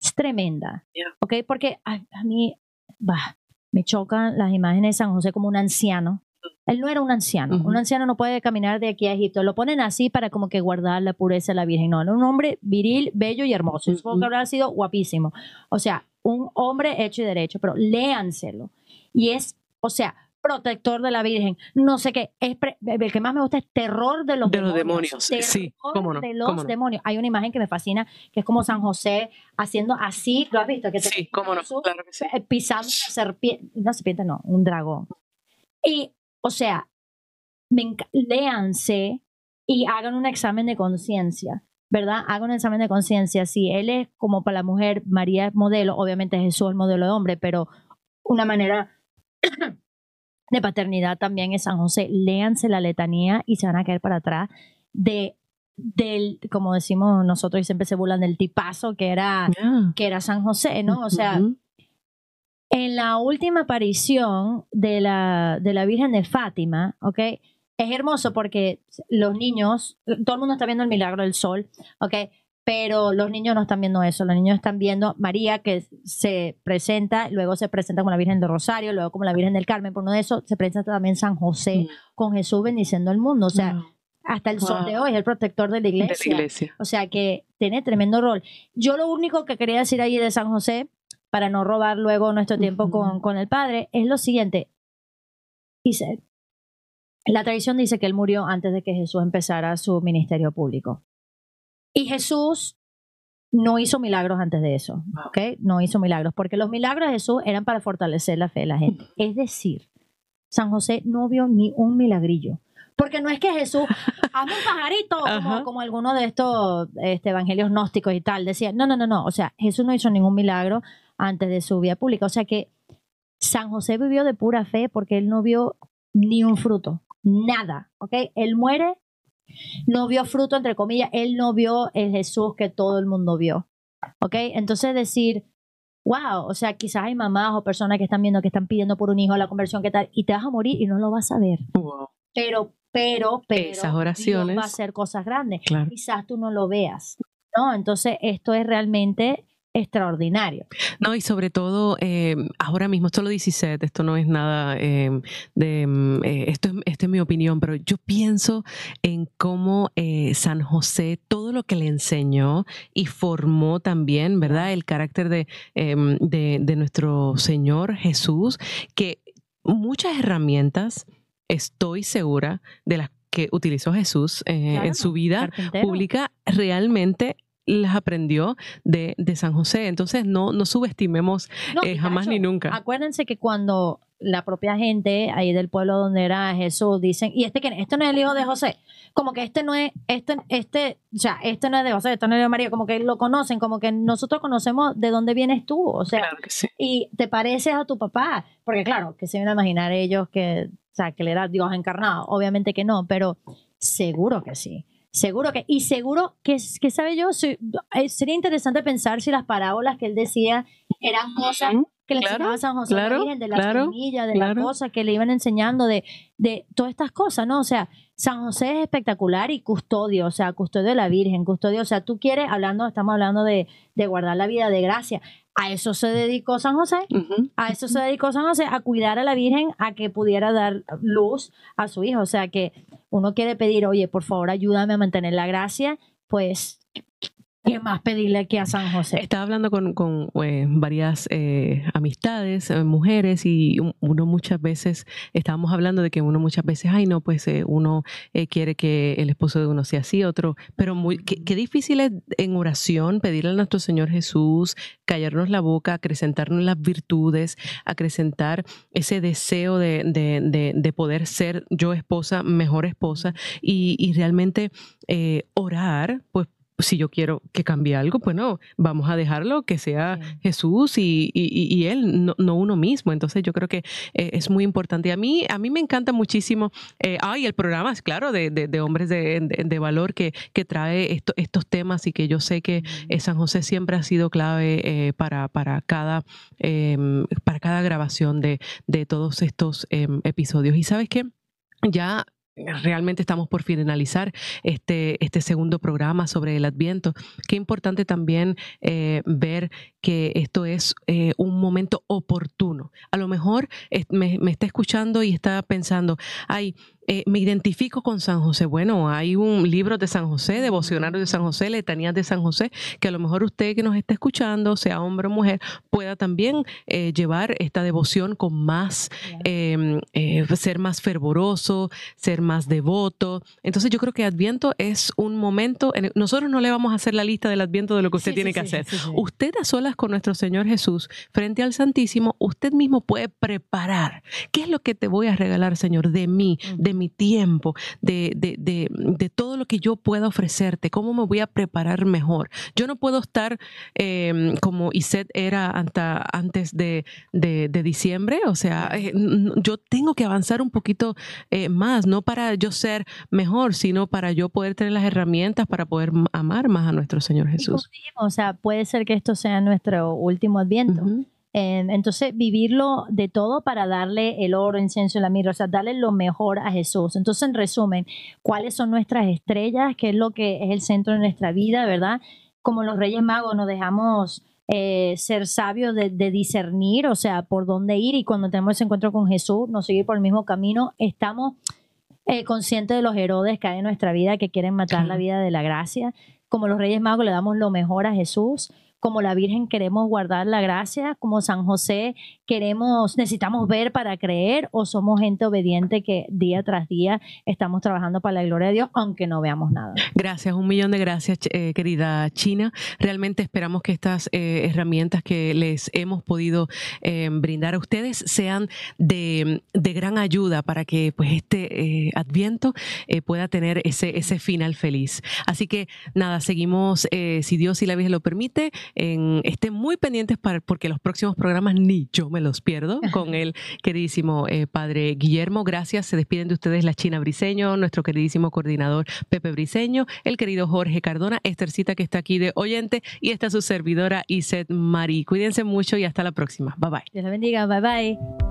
Es tremenda, ¿ok? Porque a, mí, bah, me chocan las imágenes de San José como un anciano. Él no era un anciano. Un anciano no puede caminar de aquí a Egipto. Lo ponen así para como que guardar la pureza de la Virgen. No, era un hombre viril, bello y hermoso. Supongo que habrá sido guapísimo. O sea, un hombre hecho y derecho, pero léanselo. Y es, o sea, protector de la Virgen, no sé qué, es el que más me gusta es terror de los de demonios. Los demonios. sí, cómo no, de los demonios. Hay una imagen que me fascina, que es como San José haciendo así, ¿lo has visto? Que sí, cómo no, claro que sí. Eh, pisando una serpiente, una serpiente no, un dragón. Y, o sea, léanse y hagan un examen de conciencia. ¿verdad? Hagan un examen de conciencia. Si él es como para la mujer, María es modelo, obviamente Jesús es modelo de hombre, pero una manera de paternidad también es San José. Léanse la letanía y se van a caer para atrás de del, como decimos nosotros y siempre se burlan del tipazo que era, que era San José, ¿no? O sea, en la última aparición de la, de la Virgen de Fátima, ¿ok? Es hermoso porque los niños, todo el mundo está viendo el milagro del sol, ¿ok? Pero los niños no están viendo eso, los niños están viendo María que se presenta, luego se presenta como la Virgen de Rosario, luego como la Virgen del Carmen, por uno de eso se presenta también San José Mm. con Jesús bendiciendo el mundo, o sea, hasta el sol Wow. de hoy es el protector de la De la iglesia. O sea que tiene tremendo rol. Yo lo único que quería decir ahí de San José, para no robar luego nuestro tiempo con, con el padre, es lo siguiente. Dice, la tradición dice que él murió antes de que Jesús empezara su ministerio público. Y Jesús no hizo milagros antes de eso. ¿ok? No hizo milagros, porque los milagros de Jesús eran para fortalecer la fe de la gente. Es decir, San José no vio ni un milagrillo. Porque no es que Jesús, hazme un pajarito, como, como algunos de estos este, evangelios gnósticos y tal, decían, no, no, no, no, o sea, Jesús no hizo ningún milagro antes de su vida pública. O sea que San José vivió de pura fe porque él no vio ni un fruto, nada, ¿ok? Él muere, no vio fruto, entre comillas, él no vio el Jesús que todo el mundo vio, ¿ok? Entonces decir, wow, o sea, quizás hay mamás o personas que están viendo que están pidiendo por un hijo la conversión, ¿qué tal? Y te vas a morir y no lo vas a ver. Wow. Pero, pero, pero, Esas oraciones. Dios va a hacer cosas grandes. Claro. Quizás tú no lo veas, ¿no? Entonces, esto es realmente extraordinario. No, y sobre todo, eh, ahora mismo, esto lo dice Seth, esto no es nada eh, de, mm, eh, esto, es, esto es mi opinión, pero yo pienso en cómo eh, San José, todo lo que le enseñó y formó también, ¿verdad? El carácter de, de, de nuestro Señor Jesús, que muchas herramientas, estoy segura, de las que utilizó Jesús eh, Claro, en su vida pública, realmente las aprendió de, de San José. Entonces, no, no subestimemos No, eh, jamás cacho, ni nunca. Acuérdense que cuando la propia gente ahí del pueblo donde era Jesús dicen, y este que este no es el hijo de José, como que este no es, este, este, o sea, este no es de José, este no es de María, como que lo conocen, como que nosotros conocemos de dónde vienes tú, o sea, Claro que sí. y te pareces a tu papá, porque claro, que se van a imaginar ellos que, o sea, que le era Dios encarnado, obviamente que no, pero seguro que sí. Seguro que, y seguro que, que sabe yo, Si- eh, sería interesante pensar si las parábolas que él decía eran cosas que le claro, enseñaba San José la claro, Virgen, de las claro, semillas, de las cosas que le iban enseñando, de, de todas estas cosas, ¿no? O sea, San José es espectacular y custodio, o sea, custodio de la Virgen, custodio, o sea, tú quieres, hablando, estamos hablando de, de guardar la vida de gracia, a eso se dedicó San José, a eso se dedicó San José, a cuidar a la Virgen, a que pudiera dar luz a su hijo, o sea, que uno quiere pedir, oye, por favor, ayúdame a mantener la gracia, pues, ¿qué más pedirle que a San José? Estaba hablando con, con, eh, varias eh, amistades, eh, mujeres, y un- uno muchas veces, estábamos hablando de que uno muchas veces, ay no, pues uno quiere que el esposo de uno sea así, otro, pero muy, qué, difícil es en oración pedirle a nuestro Señor Jesús, callarnos la boca, acrecentarnos las virtudes, acrecentar ese deseo de, de, de, de poder ser yo esposa, mejor esposa, y, y realmente orar, pues si yo quiero que cambie algo, pues no, vamos a dejarlo que sea Sí. Jesús y, y- y él, no, no uno mismo. Entonces yo creo que eh, es muy importante. A mí, a mí me encanta muchísimo, eh, ay, el programa es claro, de, de- de hombres de, de- de valor que, que trae esto- estos temas y que yo sé que eh, San José siempre ha sido clave eh, para, para, cada, em, para cada grabación de, de todos estos em, episodios. Y sabes qué? Ya realmente estamos por finalizar este, este segundo programa sobre el Adviento. Qué importante también eh, ver que esto es eh, un momento oportuno. A lo mejor eh, me, me está escuchando y está pensando, ay, eh, me identifico con San José. Bueno, hay un libro de San José, devocionario de San José, letanías de San José, que a lo mejor usted que nos está escuchando, sea hombre o mujer, pueda también eh, llevar esta devoción con más, eh, eh, ser más fervoroso, ser más devoto. Entonces yo creo que Adviento es un momento, en el- nosotros no le vamos a hacer la lista del Adviento de lo que usted Sí, tiene sí, que sí, hacer. Usted a solas con nuestro Señor Jesús, frente al Santísimo, usted mismo puede preparar. ¿Qué es lo que te voy a regalar, Señor, de mí, de mi tiempo, de, de, de, de todo lo que yo pueda ofrecerte? ¿Cómo me voy a preparar mejor? Yo no puedo estar eh, como Iset era anta- antes de, diciembre, o sea, eh, yo tengo que avanzar un poquito eh, más, no para yo ser mejor, sino para yo poder tener las herramientas para poder amar más a nuestro Señor Jesús. o sea, puede ser que esto sea nuestro último adviento. Eh, entonces, vivirlo de todo para darle el oro, incienso y la mirra, o sea, darle lo mejor a Jesús. Entonces, en resumen, ¿cuáles son nuestras estrellas? ¿Qué es lo que es el centro de nuestra vida, verdad? como los Reyes Magos nos dejamos eh, ser sabios de, discernir, o sea, por dónde ir y cuando tenemos ese encuentro con Jesús, no seguir por el mismo camino, estamos eh, conscientes de los Herodes que hay en nuestra vida que quieren matar la vida de la gracia. Como los Reyes Magos le damos lo mejor a Jesús como la Virgen queremos guardar la gracia, como San José queremos, necesitamos ver para creer o somos gente obediente que día tras día estamos trabajando para la gloria de Dios, aunque no veamos nada. Gracias, un millón de gracias, eh, querida China. Realmente esperamos que estas eh, herramientas que les hemos podido eh, brindar a ustedes sean de, gran ayuda para que pues este adviento pueda tener ese final feliz. Así que nada, seguimos, si Dios y la Virgen lo permite, estén muy pendientes para, porque los próximos programas ni yo me los pierdo con el queridísimo eh, padre Guillermo. Gracias. Se despiden de ustedes la China Briseño, nuestro queridísimo coordinador Pepe Briseño, el querido Jorge Cardona, Estercita que está aquí de oyente y está su servidora Iset Mari. Cuídense mucho y hasta la próxima. Bye bye. Dios la bendiga. Bye bye.